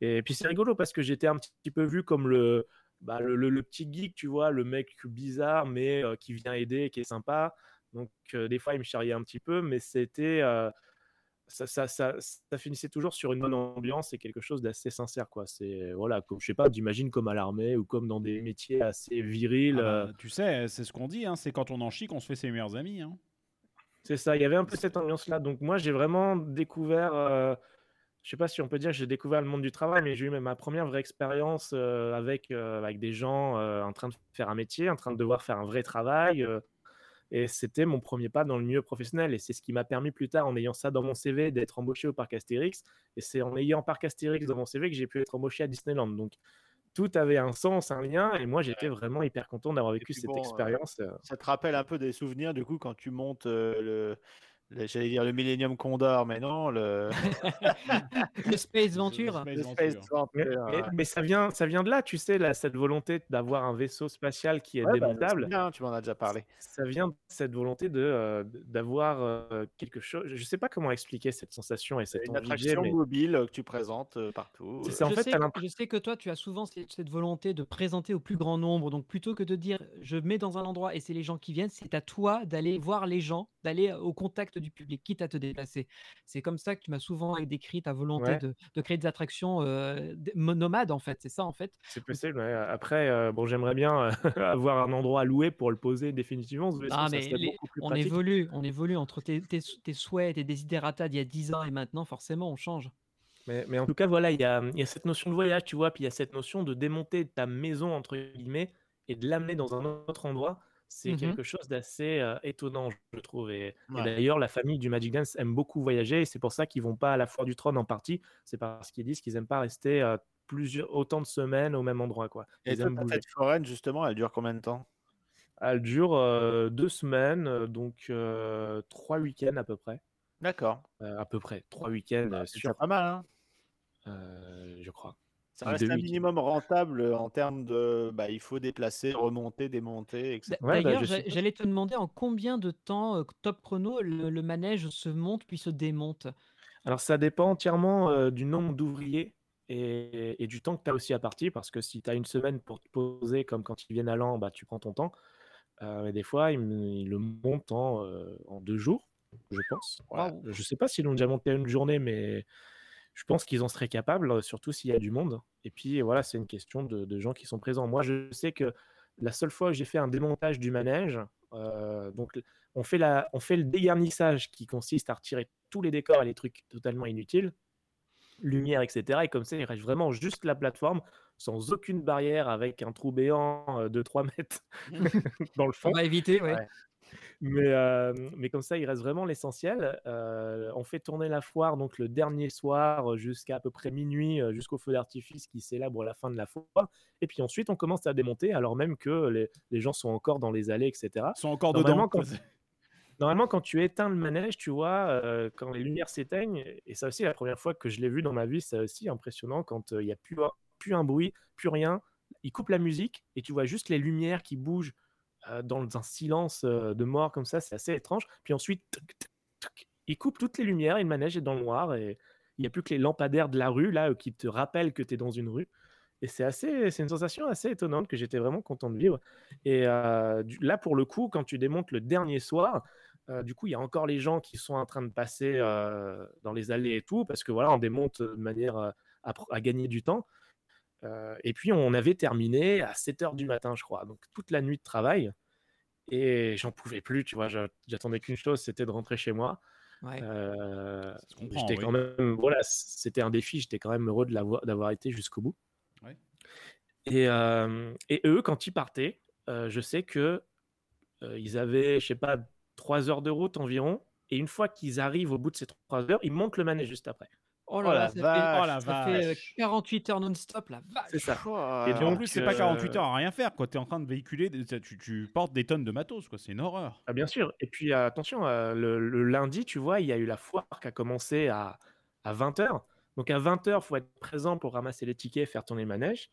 Et puis c'est rigolo parce que j'étais un petit peu vu comme le, bah, le, le- le petit geek, tu vois, le mec bizarre mais euh, qui vient aider, qui est sympa. Donc euh, des fois il me charriait un petit peu, mais c'était ça, ça, ça, ça finissait toujours sur une bonne ambiance et quelque chose d'assez sincère, quoi. C'est voilà, comme, je sais pas, j'imagine comme à l'armée ou comme dans des métiers assez virils. Ah bah, euh, tu sais, c'est ce qu'on dit, hein, c'est quand on en chie qu'on se fait ses meilleurs amis. hein. C'est ça, il y avait un peu cette ambiance-là. Donc moi, j'ai vraiment découvert, euh, je sais pas si on peut dire que j'ai découvert le monde du travail, mais j'ai eu même ma première vraie expérience euh, avec, euh, avec des gens en train de faire un métier, en train de devoir faire un vrai travail. Et c'était mon premier pas dans le milieu professionnel. Et c'est ce qui m'a permis plus tard, en ayant ça dans mon CV, d'être embauché au parc Astérix. Et c'est en ayant parc Astérix dans mon CV que j'ai pu être embauché à Disneyland. Donc tout avait un sens, un lien. Et moi, j'étais vraiment hyper content d'avoir vécu cette bon, euh, expérience. euh. Ça te rappelle un peu des souvenirs, du coup, quand tu montes euh, le. Le- J'allais dire le Millennium Condor, mais non, le. Le Space Venture. Le. Space Venture, Mais, mais- ouais. mais ça vient, ça vient de là, tu sais, là, cette volonté d'avoir un vaisseau spatial qui est Ouais, bah, démontable. tu m'en as déjà parlé. Ça vient de cette volonté de euh, d'avoir euh, quelque chose. Je sais pas comment expliquer cette sensation et cette Une envie attraction mais mobile euh, que tu présentes euh, partout. c'est euh. En je, fait, sais, je sais que toi, tu as souvent cette, cette volonté de présenter au plus grand nombre. Donc, plutôt que de dire je mets dans un endroit et c'est les gens qui viennent, c'est à toi d'aller voir les gens, d'aller au contact du public, quitte à te déplacer. C'est comme ça que tu m'as souvent décrit ta volonté Ouais. de, de créer des attractions euh, nomades, en fait. C'est ça, en fait? c'est possible. ouais. Après, euh, bon, j'aimerais bien avoir un endroit à louer pour le poser définitivement. Ah, mais les- on pratique? évolue, on évolue entre tes, tes, tes souhaits, tes desiderata d'il y a 10 ans et maintenant, forcément, on change. Mais, mais en tout cas, voilà, il y a, il y a cette notion de voyage, tu vois, puis il y a cette notion de démonter ta maison, entre guillemets, et de l'amener dans un autre endroit. C'est Mhm. quelque chose d'assez euh, étonnant, je trouve. Et, d'ailleurs, la famille du Magic Dance aime beaucoup voyager, et c'est pour ça qu'ils vont pas à la foire du trône en partie. C'est parce qu'ils disent qu'ils aiment pas rester euh, plusieurs, autant de semaines au même endroit, quoi. Et Ils aiment bouger. fête foraine, justement, elle dure combien de temps? Elle dure euh, deux semaines, donc trois week-ends à peu près. D'accord. À peu près, trois week-ends Bah, C'est pas mal, hein euh, je crois. Ça reste un minimum rentable en termes de. Bah, il faut déplacer, remonter, démonter, etc. Ouais, bah, D'ailleurs, j'allais te demander en combien de temps, euh, top chrono, le, le manège se monte puis se démonte? Alors, ça dépend entièrement euh, du nombre d'ouvriers et, et du temps que tu as aussi à partir, parce que si tu as une semaine pour te poser, comme quand ils viennent à l'an, bah, tu prends ton temps. Euh, mais des fois, ils, le montent en, euh, en deux jours, je pense. Voilà. Waouh. Je sais pas s'ils l'ont déjà monté à une journée, mais je pense qu'ils en seraient capables, euh, surtout s'il y a du monde. Et puis, voilà, c'est une question de, de gens qui sont présents. Moi, je sais que la seule fois que j'ai fait un démontage du manège, euh, donc on fait, la, on fait le dégarnissage qui consiste à retirer tous les décors et les trucs totalement inutiles, lumière, etc. Et comme ça, il reste vraiment juste la plateforme, sans aucune barrière, avec un trou béant euh, de 3 mètres dans le fond. On va éviter, ouais. Ouais. Mais, euh, mais comme ça, il reste vraiment l'essentiel. Euh, on fait tourner la foire donc le dernier soir jusqu'à à peu près minuit, jusqu'au feu d'artifice qui célèbre la fin de la foire. Et puis ensuite, on commence à démonter alors même que les, les gens sont encore dans les allées, etc. Ils sont encore dedans. quand- Normalement, quand tu éteins le manège, tu vois, euh, quand les lumières s'éteignent, et ça aussi, la première fois que je l'ai vu dans ma vie, c'est aussi impressionnant quand euh, il n'y a plus, plus un bruit, plus rien. Il coupe la musique et tu vois juste les lumières qui bougent euh, dans un silence euh, de mort comme ça, c'est assez étrange. Puis ensuite, il coupe toutes les lumières le manège dans le noir et il n'y a plus que les lampadaires de la rue là euh, qui te rappellent que tu es dans une rue. Et c'est assez, c'est une sensation assez étonnante que j'étais vraiment content de vivre. Et là, pour le coup, quand tu démontes le dernier soir, du coup, il y a encore les gens qui sont en train de passer dans les allées et tout, parce que voilà, on démonte de manière à gagner du temps. Euh, et puis, on avait terminé à 7 heures du matin, je crois. Donc, toute la nuit de travail. Et j'en pouvais plus, tu vois. j'a- J'attendais qu'une chose, c'était de rentrer chez moi. Ouais. Euh, j'étais oui. quand même, voilà, c'était un défi. J'étais quand même heureux de l'avoir- d'avoir été jusqu'au bout. Ouais. Et, euh, et eux, quand ils partaient, je sais que ils avaient, je sais pas, 3 heures de route environ. Et une fois qu'ils arrivent au bout de ces 3 heures, ils montent le manège juste après. Oh Oh là là, la ça fait, vache, oh la ça fait euh, vache. 48 heures non-stop, la vache. C'est ça. Oh, Et Et en plus, c'est pas euh, 48 heures à rien faire. quoi. T'es en train de véhiculer, tu, tu portes des tonnes de matos. quoi. C'est une horreur. Ah, bien sûr. Et puis euh, attention, euh, le, le lundi, tu vois, il y a eu la foire qui a commencé à, à 20h. Donc à 20h, il faut être présent pour ramasser les tickets, faire tourner le manège.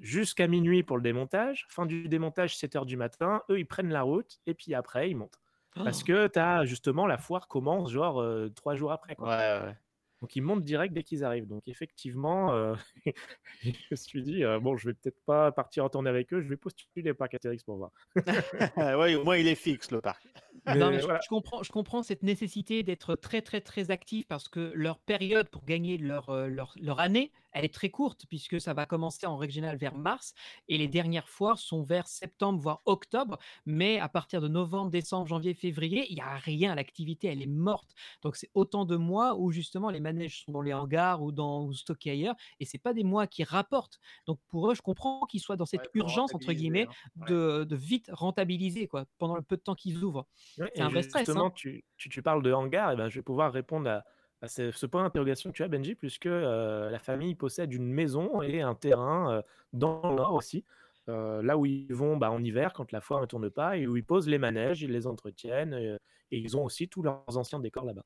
Jusqu'à minuit pour le démontage. Fin du démontage, 7h du matin. Eux, ils prennent la route et puis après, ils montent. Parce Oh. que tu as justement la foire commence genre euh, trois jours après. Quoi. Ouais, ouais. Donc ils montent direct dès qu'ils arrivent. Donc effectivement, euh, je me suis dit, euh, bon, je vais peut-être pas partir en tournée avec eux, je vais postuler pour Caterix pour voir. ouais, au moins il est fixe le parc. Non, Mais mais je, voilà. je comprends, je comprends cette nécessité d'être très très très actif parce que leur période pour gagner leur, euh, leur, leur année, elle est très courte puisque ça va commencer en règle générale vers mars et les dernières foires sont vers septembre voire octobre. Mais à partir de novembre, décembre, janvier, février, il n'y a rien, l'activité elle est morte. Donc c'est autant de mois où justement les manèges sont dans les hangars ou, dans, ou stockés ailleurs et c'est pas des mois qui rapportent. Donc pour eux, je comprends qu'ils soient dans cette Ouais, urgence entre guillemets hein. Ouais. de, vite rentabiliser quoi pendant le peu de temps qu'ils ouvrent. Ouais, C'est et un vrai stress, Justement, hein. tu, tu, tu parles de hangar, et ben, je vais pouvoir répondre à, à ce, ce point d'interrogation que tu as, Benji, puisque euh, la famille possède une maison et un terrain euh, dans le nord aussi, euh, là où ils vont bah, en hiver quand la foire ne tourne pas, et où ils posent les manèges, ils les entretiennent, euh, et ils ont aussi tous leurs anciens décors là-bas.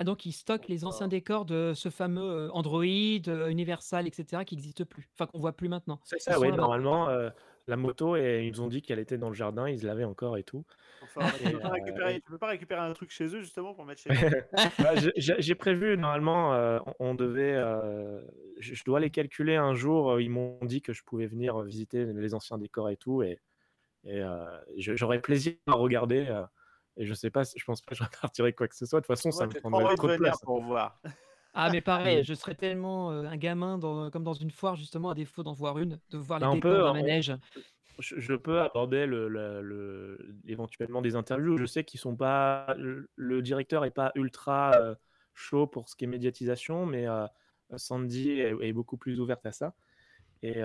Ah donc ils stockent les anciens décors de ce fameux Android, Universal, etc. qui n'existe plus, enfin qu'on voit plus maintenant. C'est ça, oui, normalement, euh, la moto, et ils nous ont dit qu'elle était dans le jardin, ils l'avaient encore et tout. Enfin, tu, peux pas euh, tu peux pas récupérer un truc chez eux justement pour mettre chez eux. Bah, j'ai- prévu, normalement, euh, on devait. euh, je, dois les calculer un jour. Ils m'ont dit que je pouvais venir visiter les anciens décors et tout. Et, j'aurais plaisir à regarder. et je sais pas, si- je pense pas que je repartirai quoi que ce soit. De toute façon, ça me prendrait trop de place. pour voir. Ah mais pareil, je serais tellement euh, un gamin dans- comme dans une foire justement à défaut d'en voir une, de voir les on décors on- manège. Je, je peux aborder le, le- le- éventuellement des interviews. Je sais qu'ils sont pas. Le, directeur est pas ultra euh, chaud pour ce qui est médiatisation, mais euh, Sandy est, est beaucoup plus ouverte à ça. Et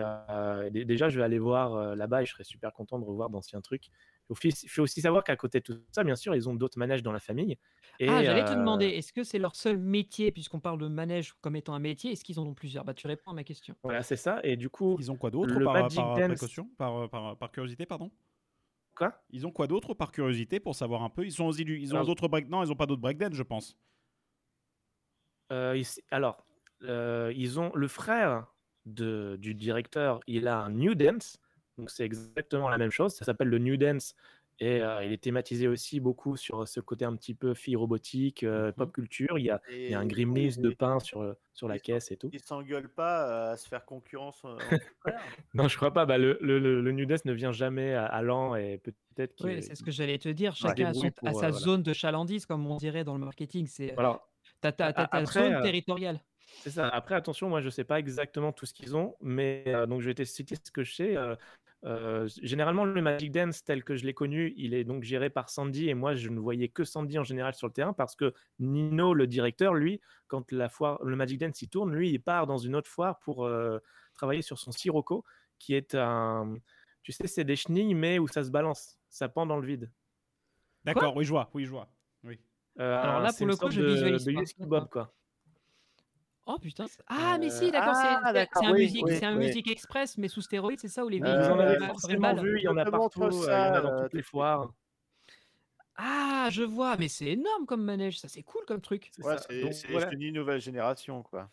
dé- déjà, je vais aller voir là-bas et je serais super content de revoir d'anciens trucs. Il faut aussi savoir qu'à côté de tout ça, bien sûr, ils ont d'autres manèges dans la famille. Et, ah, j'allais te euh, demander, est-ce que c'est leur seul métier, puisqu'on parle de manège comme étant un métier, est-ce qu'ils en ont plusieurs? Bah tu réponds à ma question. Voilà, c'est ça. Et du coup, Ils ont quoi d'autre le par, Magic par Dance- précaution? Par, par, par curiosité, pardon? Quoi? Ils ont quoi d'autre par curiosité pour savoir un peu? Ils sont aux ils ont Alors- d'autres break Non, ils ont pas d'autres breakdance, je pense. Euh, alors, euh, ils ont le frère de, du directeur, il a un New Dance. Donc c'est exactement la même chose. Ça s'appelle le New Dance. Et euh, il est thématisé aussi beaucoup sur ce côté un petit peu fille robotique, euh, Mhm. pop culture. Il y a, il y a un Grimlis de pain sur, euh, sur la caisse et tout. Ils s'engueulent pas euh, à se faire concurrence. euh, frères Non, je crois pas. Bah, le, le, New Dance ne vient jamais à, à l'an et peut-être Oui, c'est ce que j'allais te dire. Chacun a, son- pour, sa euh, voilà. zone de chalandise, comme on dirait dans le marketing. C'est t'as ta, zone euh, territoriale. C'est ça. Après, attention, moi, je sais pas exactement tout ce qu'ils ont, mais euh, donc je vais te citer ce que je sais. euh, euh, généralement, le Magic Dance tel que je l'ai connu, il est donc géré par Sandy et moi, je ne voyais que Sandy en général sur le terrain parce que Nino, le directeur, lui, quand la foire, le Magic Dance il tourne, lui, il part dans une autre foire pour euh, travailler sur son Sirocco, qui est un, tu sais, c'est des chenilles mais où ça se balance, ça pend dans le vide. D'accord, oui, je vois, oui, je vois. Oui. Euh, Alors là, c'est pour le coup, je de, visualise de pas. Bob, quoi. Oh putain. c'est- Ah, mais si, Euh, d'accord. c'est- ah, un, oui, musique, oui, c'est un oui. musique express, mais sous stéroïdes, c'est ça où les Euh, véhicules Vous en avez forcément vu, il y en a partout, euh, il y en a ça, dans euh, toutes les foires. Ah, je vois, mais c'est énorme comme manège, ça c'est cool comme truc. C'est Ouais, ça. voilà. dis nouvelle génération, quoi.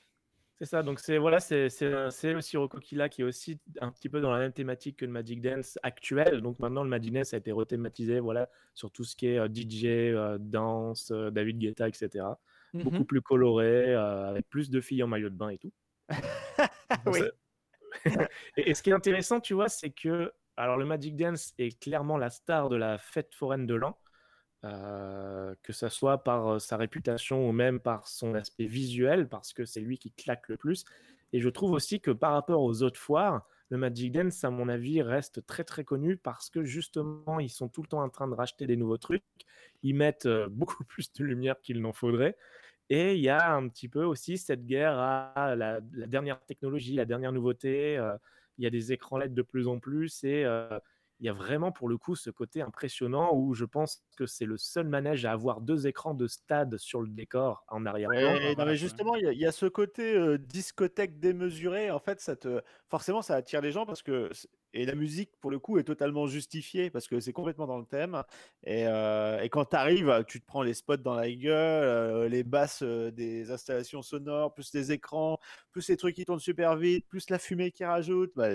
C'est ça, donc c'est voilà, c'est Sirocco Killa qui est aussi un petit peu dans la même thématique que le Magic Dance actuel. Donc maintenant, le Magic Dance a été rethématisé voilà, sur tout ce qui est euh, DJ, euh, danse, euh, David Guetta, etc. Mhm. Beaucoup plus coloré, euh, avec plus de filles en maillot de bain et tout. Oui. et, et ce qui est intéressant, tu vois, c'est que alors le Magic Dance est clairement la star de la fête foraine de l'an. euh, que ça soit par euh, sa réputation ou même par son aspect visuel, parce que c'est lui qui claque le plus. Et je trouve aussi que par rapport aux autres foires, le Magic Dance, à mon avis, reste très très connu parce que justement, ils sont tout le temps en train de racheter des nouveaux trucs. Ils mettent euh, beaucoup plus de lumière qu'il n'en faudrait. Et il y a un petit peu aussi cette guerre à la, dernière technologie, la dernière nouveauté. euh, il y a des écrans LED de plus en plus et euh, il y a vraiment pour le coup ce côté impressionnant où je pense que c'est le seul manège à avoir deux écrans de stade sur le décor en arrière-plan. Ouais, non, voilà, mais justement, il y, a- il y a ce côté euh, discothèque démesuré. En fait, ça te, forcément, ça attire les gens parce que et la musique, pour le coup, est totalement justifiée parce que c'est complètement dans le thème. Et, euh, et quand tu arrives, tu te prends les spots dans la gueule, euh, les basses euh, des installations sonores, plus les écrans, plus les trucs qui tournent super vite, plus la fumée qui rajoute. Bah,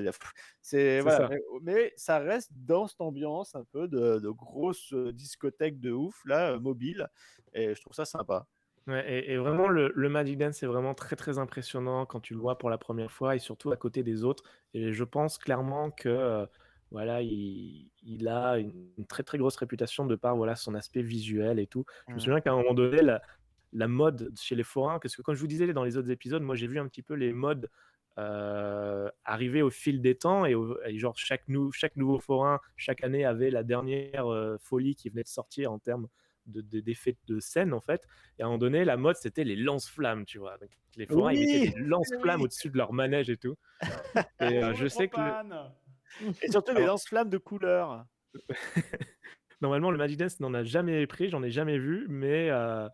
c'est voilà. ça. Mais, mais ça reste dans cette ambiance un peu de, de grosse discothèque de ouf là, mobile. Et je trouve ça sympa. Ouais, et, et vraiment, le, le Magic Dance, c'est vraiment très très impressionnant quand tu le vois pour la première fois et surtout à côté des autres. Et je pense clairement que euh, voilà, il, il a une, une très très grosse réputation de par voilà, son aspect visuel et tout. Je me Mm. souviens qu'à un moment donné, la, la mode chez les forains, parce que comme je vous disais dans les autres épisodes, moi j'ai vu un petit peu les modes euh, arriver au fil des temps et, au- et genre chaque, nou- chaque nouveau forain, chaque année avait la dernière euh, folie qui venait de sortir en termes de, de- d'effets de scène en fait. Et à un moment donné, la mode c'était les lance-flammes, tu vois. Donc, les forains ils Oui, mettaient des lance-flammes oui. au-dessus de leur manège et tout. Et euh, je sais que le-. Et surtout les lance-flammes de couleur. Normalement, le Magic Dance n'en a jamais pris, j'en ai jamais vu, mais euh,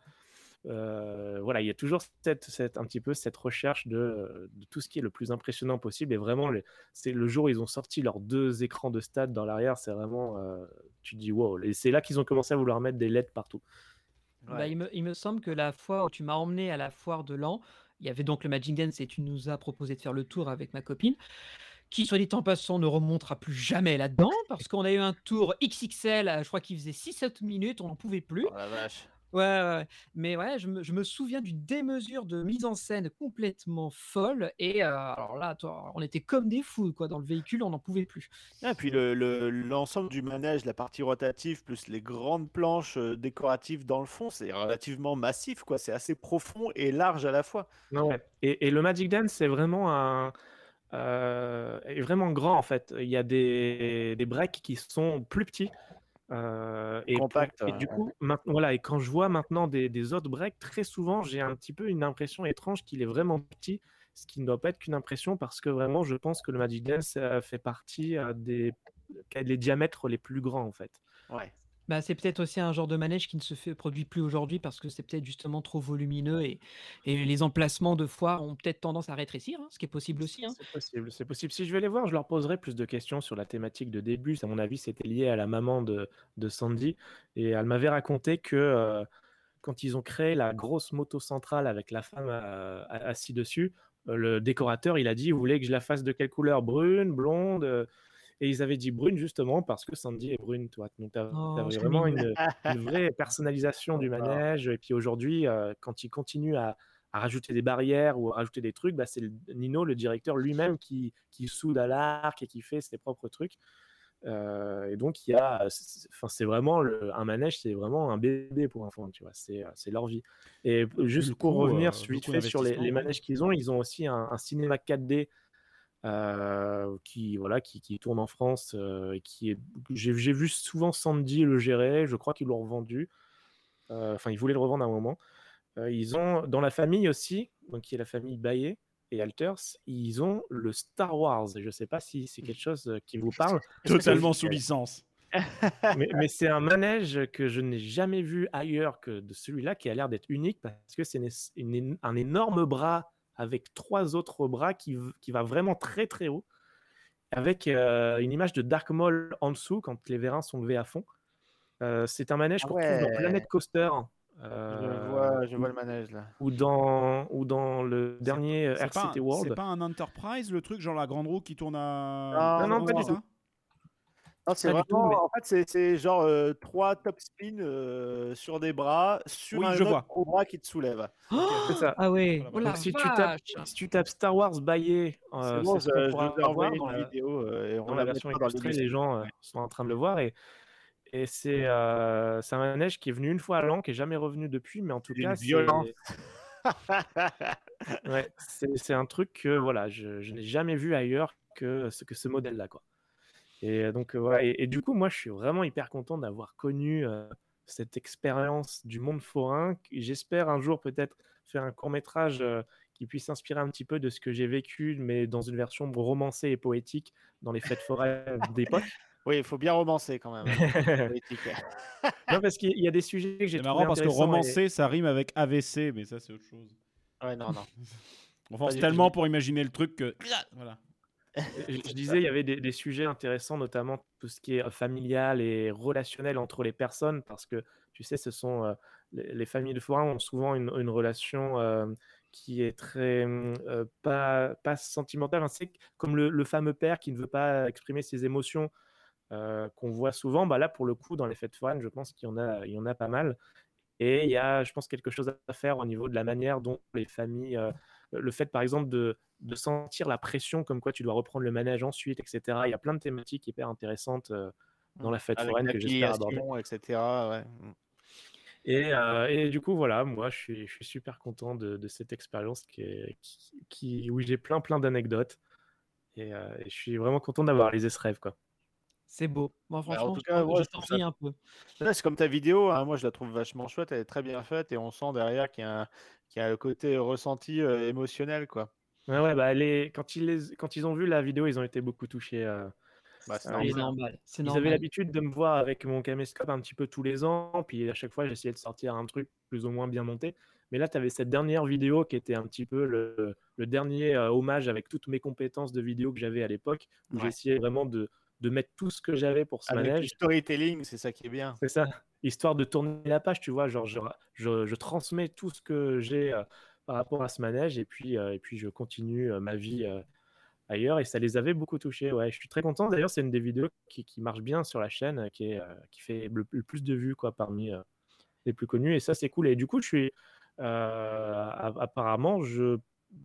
voilà, il y a toujours cette, cette- un petit peu cette recherche de, de tout ce qui est le plus impressionnant possible. Et vraiment, c'est le jour où ils ont sorti leurs deux écrans de stade dans l'arrière, c'est vraiment, euh, tu te dis wow. Et c'est là qu'ils ont commencé à vouloir mettre des LED partout. Bah, il, me, il me semble que la fois où tu m'as emmené à la foire de l'an, il y avait donc le Magic Dance et tu nous as proposé de faire le tour avec ma copine, qui, soit dit en passant, ne remontera plus jamais là-dedans, parce qu'on a eu un tour XXL, euh, je crois qu'il faisait 6-7 minutes, on n'en pouvait plus. Oh la vache. Ouais, ouais, ouais. mais ouais, je me, je me souviens d'une démesure de mise en scène complètement folle, et euh, alors là, toi, on était comme des fous, quoi, dans le véhicule, on n'en pouvait plus. Et puis le- le- l'ensemble du manège, la partie rotative, plus les grandes planches décoratives dans le fond, c'est relativement massif, quoi. C'est assez profond et large à la fois. Ouais. Et, et le Magic Dance, c'est vraiment un. euh, est vraiment grand en fait. Il y a des, des breaks qui sont plus petits. Euh, et, Compact, pour- et ouais, du coup, voilà, et quand je vois maintenant des, des autres breaks, très souvent, j'ai un petit peu une impression étrange qu'il est vraiment petit, ce qui ne doit pas être qu'une impression parce que vraiment, je pense que le Magic Dance fait partie des les diamètres les plus grands en fait. Ouais. Bah, c'est peut-être aussi un genre de manège qui ne se fait, produit plus aujourd'hui parce que c'est peut-être justement trop volumineux et, et les emplacements de foire ont peut-être tendance à rétrécir, hein, ce qui est possible aussi. hein. C'est possible. Si je vais les voir, je leur poserai plus de questions sur la thématique de début. À mon avis, c'était lié à la maman de, de Sandy. Et elle m'avait raconté que quand ils ont créé la grosse moto centrale avec la femme euh, assise dessus, le décorateur, il a dit, vous voulez que je la fasse de quelle couleur? Brune, blonde Et ils avaient dit brune justement parce que Sandy est brune, toi. Donc, tu as, Oh, c'est vraiment une, une vraie personnalisation du manège. Et puis aujourd'hui, euh, quand il continue à, à rajouter des barrières ou à rajouter des trucs, bah, c'est Nino, le directeur lui-même, qui, qui soude à l'arc et qui fait ses propres trucs. Euh, et donc, il y a, c'est- enfin, c'est vraiment le- un manège, c'est vraiment un bébé pour enfants, tu vois, c'est, leur vie. Et juste le pour revenir euh, vite fait sur les, manèges qu'ils ont, ils ont aussi un, un cinéma 4D euh, qui, voilà, qui, qui tourne en France euh, et qui est, j'ai, vu souvent Sandy le gérer, je crois qu'ils l'ont revendu. Euh, Enfin, ils voulaient le revendre à un moment. Euh, ils ont dans la famille aussi, donc qui est la famille Baillet et Alters, ils ont le Star Wars. Je ne sais pas si c'est quelque chose qui vous parle. Totalement sous licence. mais, mais c'est un manège que je n'ai jamais vu ailleurs que de celui-là, qui a l'air d'être unique parce que c'est un énorme bras avec trois autres bras qui, qui va vraiment très très haut, avec euh, une image de Dark Maul en dessous quand les vérins sont levés à fond. Euh, c'est un manège Ah qu'on retrouve dans ouais. Planet Coaster. Je euh, vois, je vois le manège là. ou dans, ou dans le dernier pas, RCT un- World. c'est pas un Enterprise, le truc, genre la grande roue qui tourne à. Non, Non, non, pas du tout. Non, c'est tout, vraiment, mais- en fait, c'est- c'est genre euh, trois top spins euh, sur des bras, sur Oui, un je autre vois. gros bras qui te soulève. C'est ça. Ah ouais. Voilà, Oh Donc, si, tu tapes, si tu tapes Star Wars C'est euh, bon, c'est ce je, qu'on je pourra vous ai envoyé voir dans une la, vidéo euh, et on dans la la version illustrée, les gens euh, sont en train de le voir. Et, et c'est euh, c'est un manège qui est venu une fois à l'an, qui est jamais revenu depuis, mais en tout cas, c'est violence. ouais, c'est c'est un truc que voilà, je, je n'ai jamais vu ailleurs que ce, que ce modèle-là. quoi. Et euh, donc, euh, voilà. Et, et du coup, moi, je suis vraiment hyper content d'avoir connu euh, cette expérience du monde forain. J'espère un jour peut-être faire un court-métrage euh, qui puisse s'inspirer un petit peu de ce que j'ai vécu, mais dans une version romancée et poétique dans les fêtes foraines d'époque. Oui, il faut bien romancer quand même. hein. Non, parce qu'il y a des sujets que j'ai C'est marrant parce que et- romancer, ça rime avec AVC, mais ça, c'est autre chose. Ouais, non, non. On force tellement pour imaginer le truc que. Voilà. Je, disais, il y avait des, sujets intéressants, notamment tout ce qui est euh, familial et relationnel entre les personnes, parce que tu sais, ce sont euh, les, les familles de forains ont souvent une, relation euh, qui est très euh, pas, pas sentimentale. hein. C'est comme le, fameux père qui ne veut pas exprimer ses émotions qu'on voit souvent. Bah là, pour le coup, dans les fêtes foraines, je pense qu'il y en a, il y en a pas mal. Et il y a, je pense, quelque chose à faire au niveau de la manière dont les familles, le fait par exemple de, de sentir la pression, comme quoi tu dois reprendre le manège ensuite, etc. Il y a plein de thématiques hyper intéressantes euh, dans la fête Avec foraine la que j'espère aborder. etc. Ouais. Et, euh, et du coup, voilà, moi, je suis, je suis super content de, de cette expérience qui, est- qui, qui- où j'ai plein, plein d'anecdotes. Et, euh, et je suis vraiment content d'avoir réalisé ce rêve, quoi. C'est beau. Moi, Bah, en franchement, tout je cas, moi, je ça- un peu. Là, c'est comme ta vidéo, hein, moi je la trouve vachement chouette, elle est très bien faite et on sent derrière qu'il y a, un- qu'il y a le côté ressenti euh, émotionnel. quoi. Ouais, ouais, bah, les, quand, ils les, quand ils ont vu la vidéo, ils ont été beaucoup touchés. euh, Bah, c'est Ah, normal. C'est normal. C'est Ils normal. avaient l'habitude de me voir avec mon caméscope un petit peu tous les ans, puis à chaque fois j'essayais de sortir un truc plus ou moins bien monté. Mais là, tu avais cette dernière vidéo qui était un petit peu le, le dernier euh, hommage avec toutes mes compétences de vidéo que j'avais à l'époque, où Ouais. j'essayais vraiment de, de mettre tout ce que j'avais pour ce Avec du manège. storytelling, c'est ça qui est bien. C'est ça, histoire de tourner la page, tu vois, genre je, je, je transmets tout ce que j'ai euh, par rapport à ce manège et puis, euh, et puis je continue euh, ma vie euh, ailleurs et ça les avait beaucoup touchés. Ouais, je suis très content. D'ailleurs, c'est une des vidéos qui, qui marche bien sur la chaîne, qui, est, qui fait le, plus de vues quoi, parmi les plus connus et ça, c'est cool. Et du coup, je suis apparemment, je,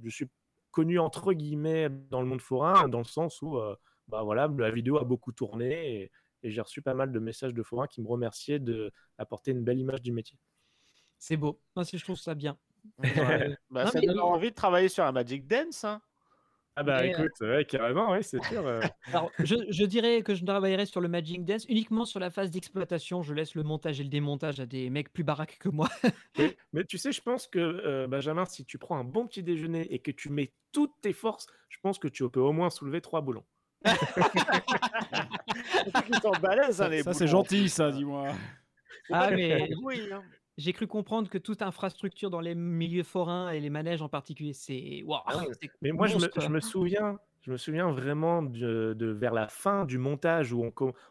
je suis connu entre guillemets dans le monde forain, dans le sens où bah, voilà, la vidéo a beaucoup tourné et, j'ai reçu pas mal de messages de forains qui me remerciaient d'apporter une belle image du métier. C'est beau. Moi aussi, je trouve ça bien. Ouais. Bah, Non, ça mais- donne envie de travailler sur un Magic Dance. hein. Ah bah Mais, euh, écoute, ouais, carrément, ouais, c'est sûr. euh. Alors, je, je dirais que je travaillerai sur le Magic Dance uniquement sur la phase d'exploitation. Je laisse le montage et le démontage à des mecs plus baraques que moi. mais, mais tu sais, je pense que euh, Benjamin, si tu prends un bon petit déjeuner et que tu mets toutes tes forces, je pense que tu peux au moins soulever trois boulons. Hein, Ça, c'est gentil, ça, dis-moi. Ah, mais- hein. J'ai cru comprendre que toute infrastructure dans les milieux forains et les manèges en particulier, c'est. Waouh, Ah Mais moi, je me, monstre. je me souviens, je me souviens vraiment de, de vers la fin du montage où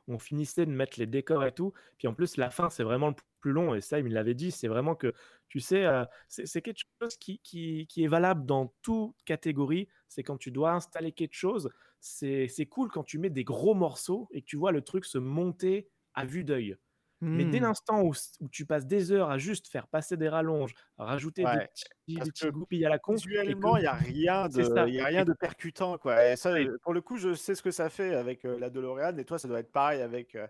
on, finissait de mettre les décors et tout. Puis en plus, la fin, c'est vraiment le plus long. Et ça, il me l'avait dit. C'est vraiment que, tu sais, euh, c'est quelque chose qui, qui, qui est valable dans toute catégorie. C'est quand tu dois installer quelque chose. C'est c'est cool quand tu mets des gros morceaux et que tu vois le truc se monter à vue d'œil. Mais dès Mmh. l'instant où, tu passes des heures à juste faire passer des rallonges, rajouter des petits, des petits goupilles à la con, Visuellement, il n'y a rien de, ça. il y a rien Et- de percutant, quoi. Et ça, pour le coup, je sais ce que ça fait avec euh, la DeLorean, et toi, ça doit être pareil avec, euh,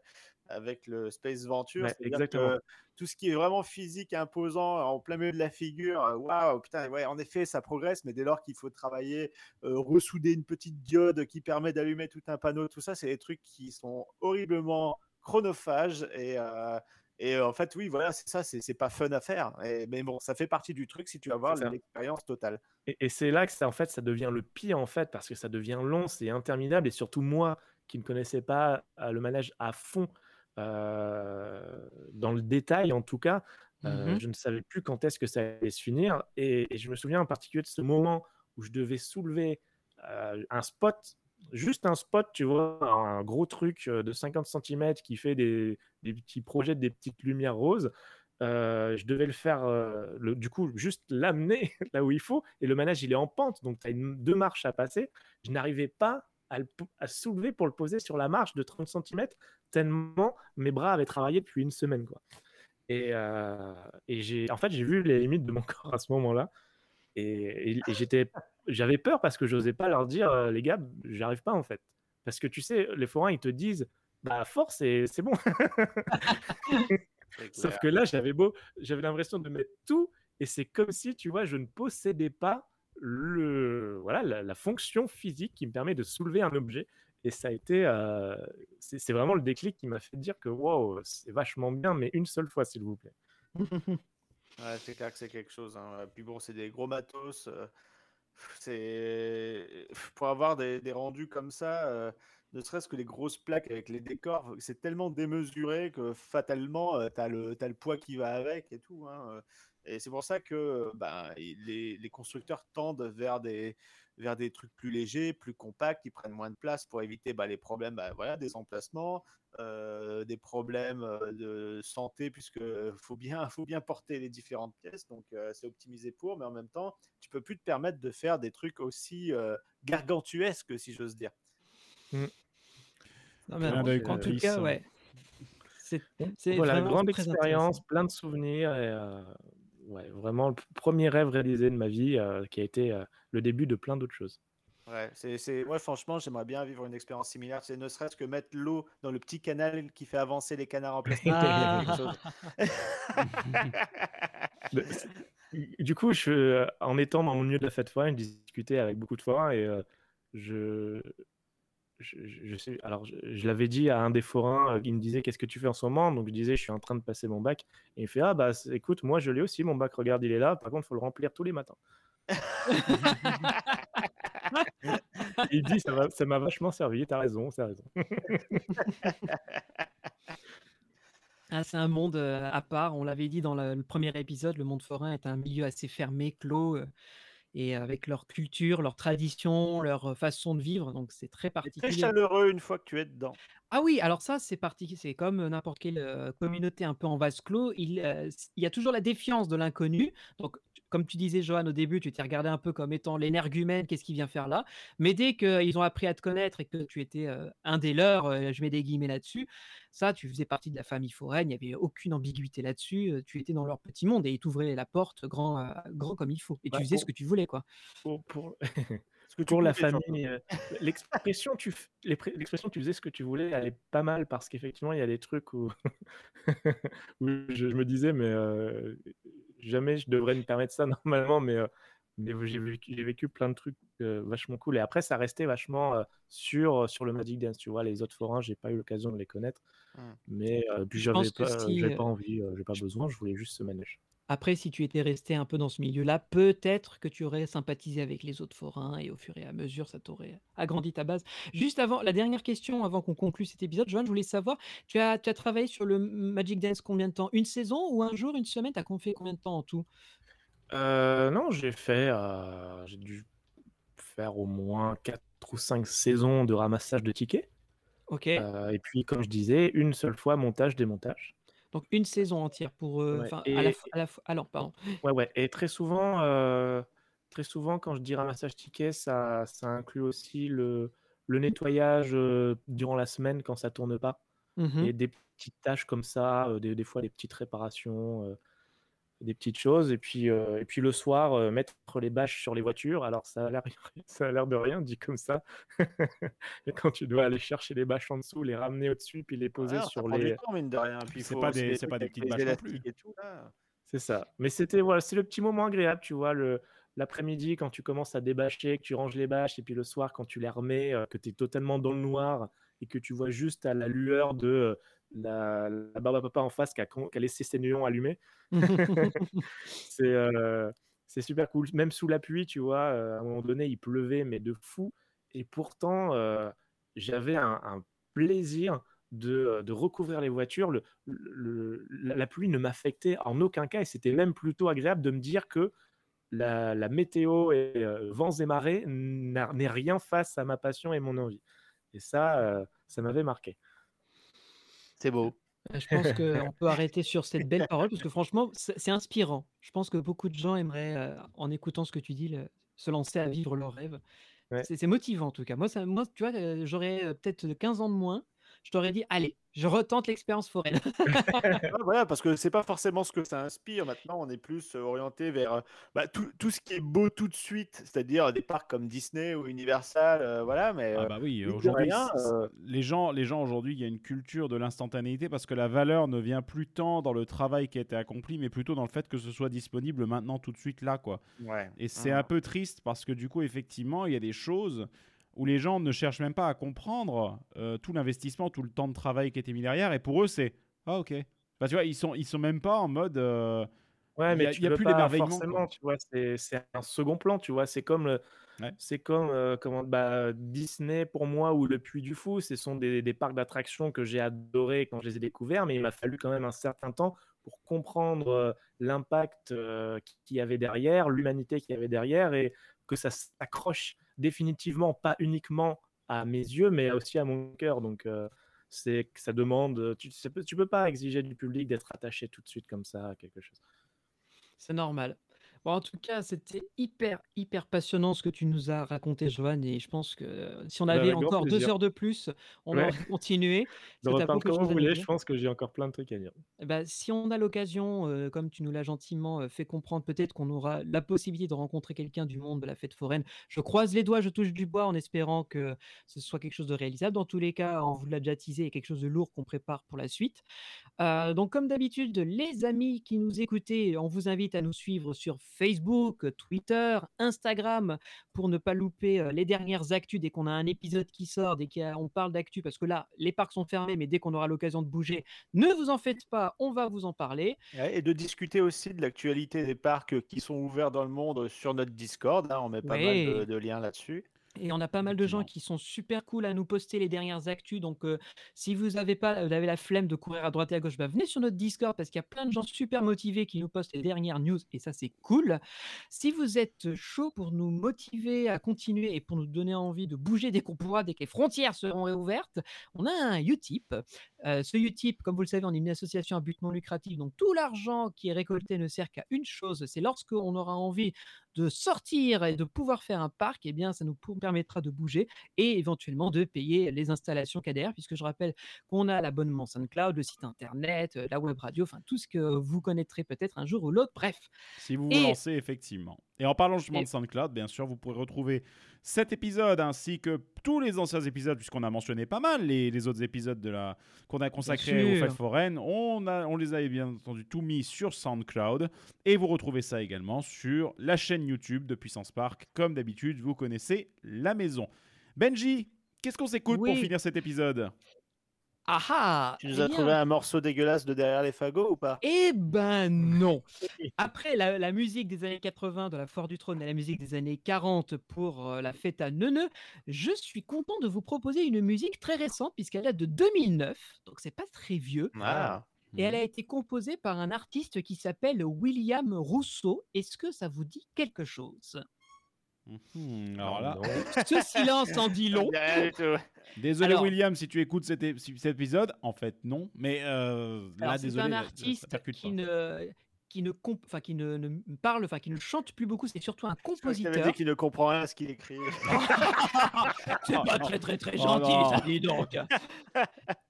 avec le Space Venture. Ouais, exactement. que tout ce qui est vraiment physique, imposant, en plein milieu de la figure, waouh, putain, ouais, en effet, ça progresse, mais dès lors qu'il faut travailler, euh, ressouder une petite diode qui permet d'allumer tout un panneau, tout ça, c'est des trucs qui sont horriblement chronophages et. euh, et euh, en fait, oui, voilà, c'est ça, c'est pas fun à faire. Et- mais bon, ça fait partie du truc si tu vas ça. l'expérience totale. Et, et c'est là que ça, en fait, ça devient le pire, en fait, parce que ça devient long, c'est interminable, et surtout moi, qui ne connaissais pas euh, le manège à fond, euh, dans le détail en tout cas, euh, Mhm. je ne savais plus quand est-ce que ça allait se finir, et, et je me souviens en particulier de ce moment où je devais soulever euh, un spot, juste un spot, tu vois, un gros truc euh, de 50 cm qui fait des, petits projets, des petites lumières roses. Euh, je devais le faire, euh, du coup, juste l'amener là où il faut. Et le manège, il est en pente, donc tu as deux marches à passer. Je n'arrivais pas à, le soulever pour le poser sur la marche de 30 cm, tellement mes bras avaient travaillé depuis une semaine. Quoi. Et, et j'ai, en fait, j'ai vu les limites de mon corps à ce moment-là. Et, et- et j'étais, j'avais peur parce que j'osais pas leur dire, euh, les gars, j'arrive pas en fait. Parce que tu sais, les forains, ils te disent, bah, force, et c'est bon. Sauf que là, j'avais beau, j'avais l'impression de mettre tout, et c'est comme si, tu vois, je ne possédais pas le, voilà, la, la fonction physique qui me permet de soulever un objet. Et ça a été, euh, c'est c'est vraiment le déclic qui m'a fait dire que wow, c'est vachement bien, mais une seule fois, s'il vous plaît. C'est clair que c'est quelque chose. hein. Puis bon, c'est des gros matos. euh, pour avoir des, des rendus comme ça, euh, ne serait-ce que les grosses plaques avec les décors, c'est tellement démesuré que fatalement, tu as le, poids qui va avec et tout. hein, euh. Et c'est pour ça que il- les, les constructeurs tendent vers des, vers des trucs plus légers, plus compacts, qui prennent moins de place pour éviter bah, les problèmes bah, voilà, des emplacements, euh, des problèmes euh, de santé, puisque faut bien, faut bien porter les différentes pièces. Donc euh, c'est optimisé pour, mais en même temps, tu peux plus te permettre de faire des trucs aussi euh, gargantuesques, si j'ose dire. Non, mais Clin en- tout cas, hein. ouais. C'est Voilà, grande expérience, plein de souvenirs, et euh, ouais, vraiment le premier rêve réalisé de ma vie, euh, qui a été euh, le début de plein d'autres choses. Ouais, c'est, c'est... Moi, franchement, j'aimerais bien vivre une expérience similaire. C'est ne serait-ce que mettre l'eau dans le petit canal qui fait avancer les canards en plastique. Ah. Du coup, je, en étant dans le milieu de la fête foraine, je discutais avec beaucoup de forains et euh, je, je, je- je sais, alors je, je l'avais dit à un des forains, euh, il me disait qu'est-ce que tu fais en ce moment? Donc je disais je suis en train de passer mon bac et il fait ah bah écoute moi je l'ai aussi mon bac regarde il est là par contre il faut le remplir tous les matins. il dit ça va- ça m'a vachement servi t'as raison t'as raison. Ah, c'est un monde euh, à part. On l'avait dit dans le, le premier épisode, le monde forain est un milieu assez fermé, clos, euh, et avec leur culture, leur tradition, leur euh, façon de vivre. Donc c'est très C'est très particulier. chaleureux une fois que tu es dedans. Ah oui, alors ça, c'est parti, c'est comme n'importe quelle euh, communauté un peu en vase clos. Il, euh, y a toujours la défiance de l'inconnu. Donc, comme tu disais, Johan, au début, tu t'es regardé un peu comme étant l'énergumène, qu'est-ce qu'il vient faire là Mais dès qu'ils ont appris à te connaître et que tu étais euh, un des leurs, euh, je mets des guillemets là-dessus, ça, tu faisais partie de la famille foraine, il n'y avait aucune ambiguïté là-dessus. euh, Tu étais dans leur petit monde et ils t'ouvraient la porte grand, grand comme il faut. Et tu faisais pour- ce que tu voulais, quoi. pour, pour, Ce que tu pour la famille, l'expression tu, f- l'expré- l'expression tu faisais ce que tu voulais, elle est pas mal parce qu'effectivement, il y a des trucs où, où je, je me disais, mais jamais je devrais me permettre ça normalement, mais, euh, mais j'ai vécu, j'ai vécu plein de trucs euh, vachement cool. Et après, ça restait vachement euh, sur, sur le Magic Dance. Tu vois, les autres forains, j'ai pas eu l'occasion de les connaître, Hmm. mais euh, puis Je j'avais pas, si, j'avais pas envie, euh, j'ai pas besoin, je voulais juste ce manège. Après, si tu étais resté un peu dans ce milieu-là, peut-être que tu aurais sympathisé avec les autres forains et au fur et à mesure, ça t'aurait agrandi ta base. Juste avant, la dernière question, avant qu'on conclue cet épisode, Joanne, je voulais savoir, tu as, tu as travaillé sur le Magic Dance combien de temps? Une saison ou un jour, une semaine? Tu as fait combien de temps en tout? Euh, non, j'ai fait, euh, j'ai dû faire au moins 4 ou 5 saisons de ramassage de tickets. Ok. Euh, et puis, comme je disais, une seule fois montage, démontage. Donc une saison entière pour eux. Ouais, Enfin, à la, et- f- à la f- Alors, pardon. Ouais, ouais. Et très souvent, euh, très souvent, quand je dis ramassage ticket, ça, ça inclut aussi le, le nettoyage euh, durant la semaine quand ça tourne pas. Mhm. Et des petites tâches comme ça, euh, des, des fois des petites réparations, euh, des petites choses. Et puis, euh, et puis le soir, euh, mettre les bâches sur les voitures. Alors ça a l'air, ça a l'air de rien dit comme ça. Et quand tu dois aller chercher les bâches en dessous, les ramener au-dessus, puis les poser Alors, sur les. C'est pas des- c'est pas des petites bâches non élastiques et tout, là. C'est ça. Mais c'était voilà, c'est le petit moment agréable, tu vois, le l'après-midi quand tu commences à débâcher, que tu ranges les bâches, et puis le soir quand tu les remets, euh, que tu es totalement dans le noir et que tu vois juste à la lueur de euh, la, la barbe à papa en face qui a, con- qui a laissé ses néons allumés. c'est euh, c'est super cool. Même sous la pluie, tu vois, euh, à un moment donné, il pleuvait, mais de fou. Et pourtant, euh, j'avais un, un plaisir de, de recouvrir les voitures. Le, le- la, la pluie ne m'affectait en aucun cas et c'était même plutôt agréable de me dire que la, la météo et vents et marées n'est rien face à ma passion et mon envie. Et ça, ça m'avait marqué. C'est beau. Euh, Je pense qu'on peut arrêter sur cette belle parole parce que franchement, c'est inspirant. Je pense que beaucoup de gens aimeraient, euh, en écoutant ce que tu dis, le- se lancer à vivre leurs rêves. Ouais. C'est motivant en tout cas. Moi, ça, moi tu vois, euh, j'aurais peut-être 15 ans de moins. Je t'aurais dit, allez, je retente l'expérience foraine. Ouais, voilà, parce que c'est pas forcément ce que ça inspire. Maintenant, on est plus euh, orienté vers euh, bah, tout, tout ce qui est beau tout de suite, c'est-à-dire des parcs comme Disney ou Universal, euh, voilà. Mais Ah bah oui, aujourd'hui, euh, les gens, les gens aujourd'hui, il y a une culture de l'instantanéité parce que la valeur ne vient plus tant dans le travail qui a été accompli, mais plutôt dans le fait que ce soit disponible maintenant, tout de suite, là, quoi. ouais. Et c'est Mhm. un peu triste parce que du coup, effectivement, il y a des choses où les gens ne cherchent même pas à comprendre euh, tout l'investissement, tout le temps de travail qui a été mis derrière, et pour eux, c'est ah ok. Bah, tu vois, ils sont, ils sont même pas en mode. euh, Ouais, Il mais y a- tu il y a plus l'émerveillement, forcément, tu vois, c'est c'est un second plan, tu vois, c'est comme le, Ouais. c'est comme euh, comment bah, Disney pour moi ou le Puy du Fou, ce sont des, des parcs d'attractions que j'ai adorés quand je les ai découverts, mais il m'a fallu quand même un certain temps pour comprendre euh, l'impact qu'il y avait derrière, l'humanité qu'il y avait derrière et que ça s'accroche définitivement pas uniquement à mes yeux, mais aussi à mon cœur. Donc euh, c'est que ça demande, peut- tu peux pas exiger du public d'être attaché tout de suite comme ça à quelque chose. C'est normal. Bon, en tout cas, c'était hyper, hyper passionnant ce que tu nous as raconté, Johan. Et je pense que si on Bah, avait encore deux heures de plus, on Ouais. aurait continué. Quand vous voulez, je pense que j'ai encore plein de trucs à dire. Eh ben, si on a l'occasion, euh, comme tu nous l'as gentiment euh, fait comprendre, peut-être qu'on aura la possibilité de rencontrer quelqu'un du monde de la fête foraine. Je croise les doigts, je touche du bois en espérant que ce soit quelque chose de réalisable. Dans tous les cas, on vous l'a déjà teasé, a quelque chose de lourd qu'on prépare pour la suite. Euh, donc, comme d'habitude, les amis qui nous écoutez, on vous invite à nous suivre sur Facebook, Twitter, Instagram pour ne pas louper euh, les dernières actus dès qu'on a un épisode qui sort, dès qu'on parle d'actu, parce que là, les parcs sont fermés, mais dès qu'on aura l'occasion de bouger, ne vous en faites pas, on va vous en parler. Et de discuter aussi de l'actualité des parcs qui sont ouverts dans le monde sur notre Discord. hein, on met pas mal de, de liens là-dessus. Et on a pas mal de gens qui sont super cool à nous poster les dernières actus. Donc, euh, si vous avez pas, vous avez la flemme de courir à droite et à gauche, bah, venez sur notre Discord parce qu'il y a plein de gens super motivés qui nous postent les dernières news et ça, c'est cool. Si vous êtes chaud pour nous motiver à continuer et pour nous donner envie de bouger dès qu'on pourra, dès que les frontières seront réouvertes, on a un Utip. Euh, ce Utip, comme vous le savez, on est une association à but non lucratif. Donc, tout l'argent qui est récolté ne sert qu'à une chose c'est lorsqu'on aura envie de sortir et de pouvoir faire un parc, eh bien, ça nous permettra de bouger et éventuellement de payer les installations KDR, puisque je rappelle qu'on a l'abonnement SoundCloud, le site internet, euh, la web radio, enfin tout ce que vous connaîtrez peut-être un jour ou l'autre. Bref, Si vous vous Et- lancez, effectivement. Et en parlant justement de SoundCloud, bien sûr, vous pourrez retrouver cet épisode ainsi que tous les anciens épisodes, puisqu'on a mentionné pas mal les, les autres épisodes de la qu'on a consacrés aux fêtes foraines. On, a, on les a bien entendu tout mis sur SoundCloud. Et vous retrouvez ça également sur la chaîne YouTube de Puissance Park. Comme d'habitude, vous connaissez la maison. Benji, qu'est-ce qu'on s'écoute pour finir cet épisode? Ah ah Tu nous eh as bien, trouvé un morceau dégueulasse de derrière les fagots ou pas? Eh ben non. Après la, la musique des années 80 de la Foire du Trône et la musique des années 40 pour euh, la fête à Neuneu, je suis content de vous proposer une musique très récente puisqu'elle date de 2009, donc c'est pas très vieux. Ah. Et elle a été composée par un artiste qui s'appelle William Rousseau. Est-ce que ça vous dit quelque chose? Hmm, alors là, Ce silence en dit long. Désolé Alors- William si tu écoutes cet, é- cet épisode. En fait, non. Mais euh, là, Alors, c'est désolé. un ça artiste qui pas. ne qui ne comp- enfin qui ne, ne parle, enfin qui ne chante plus beaucoup. C'est surtout un compositeur. qu'il ne comprend rien à ce qu'il écrit. C'est Oh, pas non. très très très Oh, gentil, non. ça dit donc.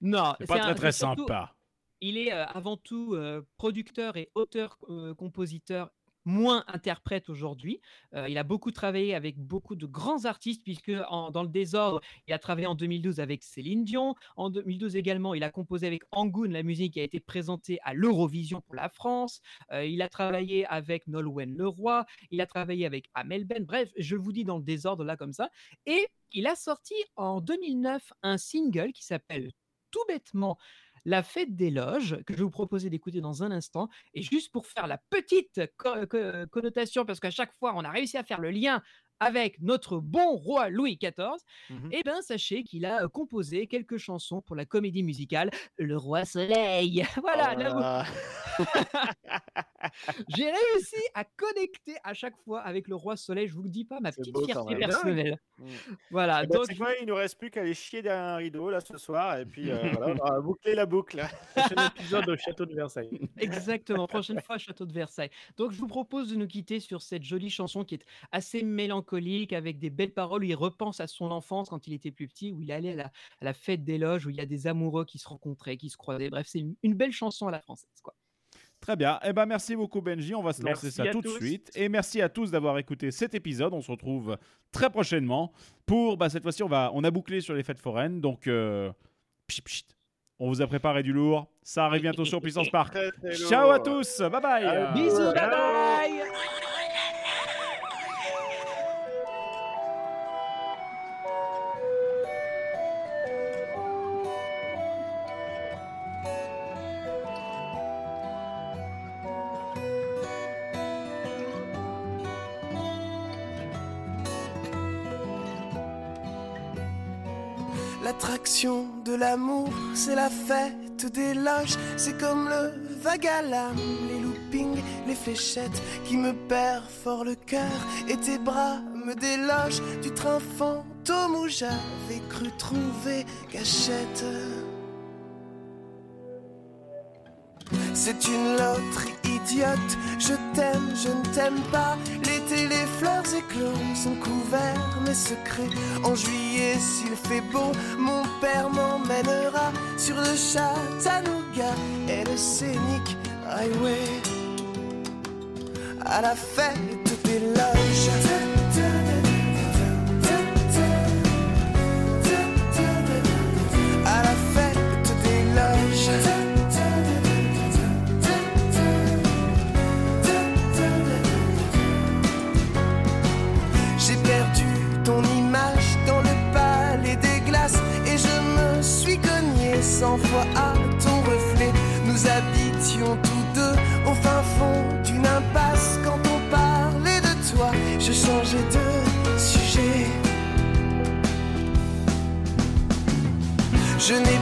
non, C'est pas un- très très c'est surtout- sympa. Il est euh, avant tout euh, producteur et auteur-compositeur, moins interprète aujourd'hui. Euh, il a beaucoup travaillé avec beaucoup de grands artistes, puisque dans le désordre, il a travaillé en 2012 avec Céline Dion. En 2012 également, il a composé avec Angoon la musique qui a été présentée à l'Eurovision pour la France. Euh, il a travaillé avec Nolwenn Leroy. Il a travaillé avec Amel Ben. Bref, je vous dis dans le désordre là comme ça. Et il a sorti en 2009 un single qui s'appelle tout bêtement la fête des loges, que je vais vous proposer d'écouter dans un instant. Et juste pour faire la petite co- co- connotation, parce qu'à chaque fois, on a réussi à faire le lien avec notre bon roi Louis XIV, Mhm. eh bien, sachez qu'il a euh, composé quelques chansons pour la comédie musicale Le Roi Soleil. Voilà, Oh là là. j'ai réussi à connecter à chaque fois avec le Roi Soleil. Je vous le dis pas, ma petite beau fierté personnelle. Mm. Voilà, Eh ben, donc quoi, il nous reste plus qu'à aller chier derrière un rideau là ce soir et puis euh, voilà, on aura bouclé la boucle. Prochain épisode au château de Versailles. Exactement, prochaine fois, Château de Versailles. Donc, je vous propose de nous quitter sur cette jolie chanson qui est assez mélancolique, avec des belles paroles. où Il repense à son enfance quand il était plus petit, où il allait à la, à la fête des loges, où il y a des amoureux qui se rencontraient, qui se croisaient. Bref, c'est une, une belle chanson à la française. Quoi. Très bien. Eh ben, merci beaucoup, Benji. On va se lancer Merci ça tout de suite. Et merci à tous d'avoir écouté cet épisode. On se retrouve très prochainement pour. Bah, cette fois-ci, on, va... on a bouclé sur les fêtes foraines. Donc, euh... pchit, pchit. on vous a préparé du lourd. Ça arrive bientôt sur Puissance Park. Ciao à tous. Bye bye. Bisous, bye bye la fête des. C'est comme le vague les loopings, les fléchettes qui me perforent le cœur. Et tes bras me délogent du train fantôme où j'avais cru trouver cachette. C'est une loterie idiote, je t'aime, je ne t'aime pas. L'été, les fleurs écloses sont couverts mes secrets. En juillet, s'il fait beau, mon père m'emmènera sur le Chattanooga et le scénic highway. À la fête des loges. À la fête des loges. À ton reflet. Nous habitions tous deux au fin fond d'une impasse quand on parlait de toi. Je changeais de sujet. Je n'ai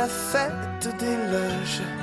la fête des loges.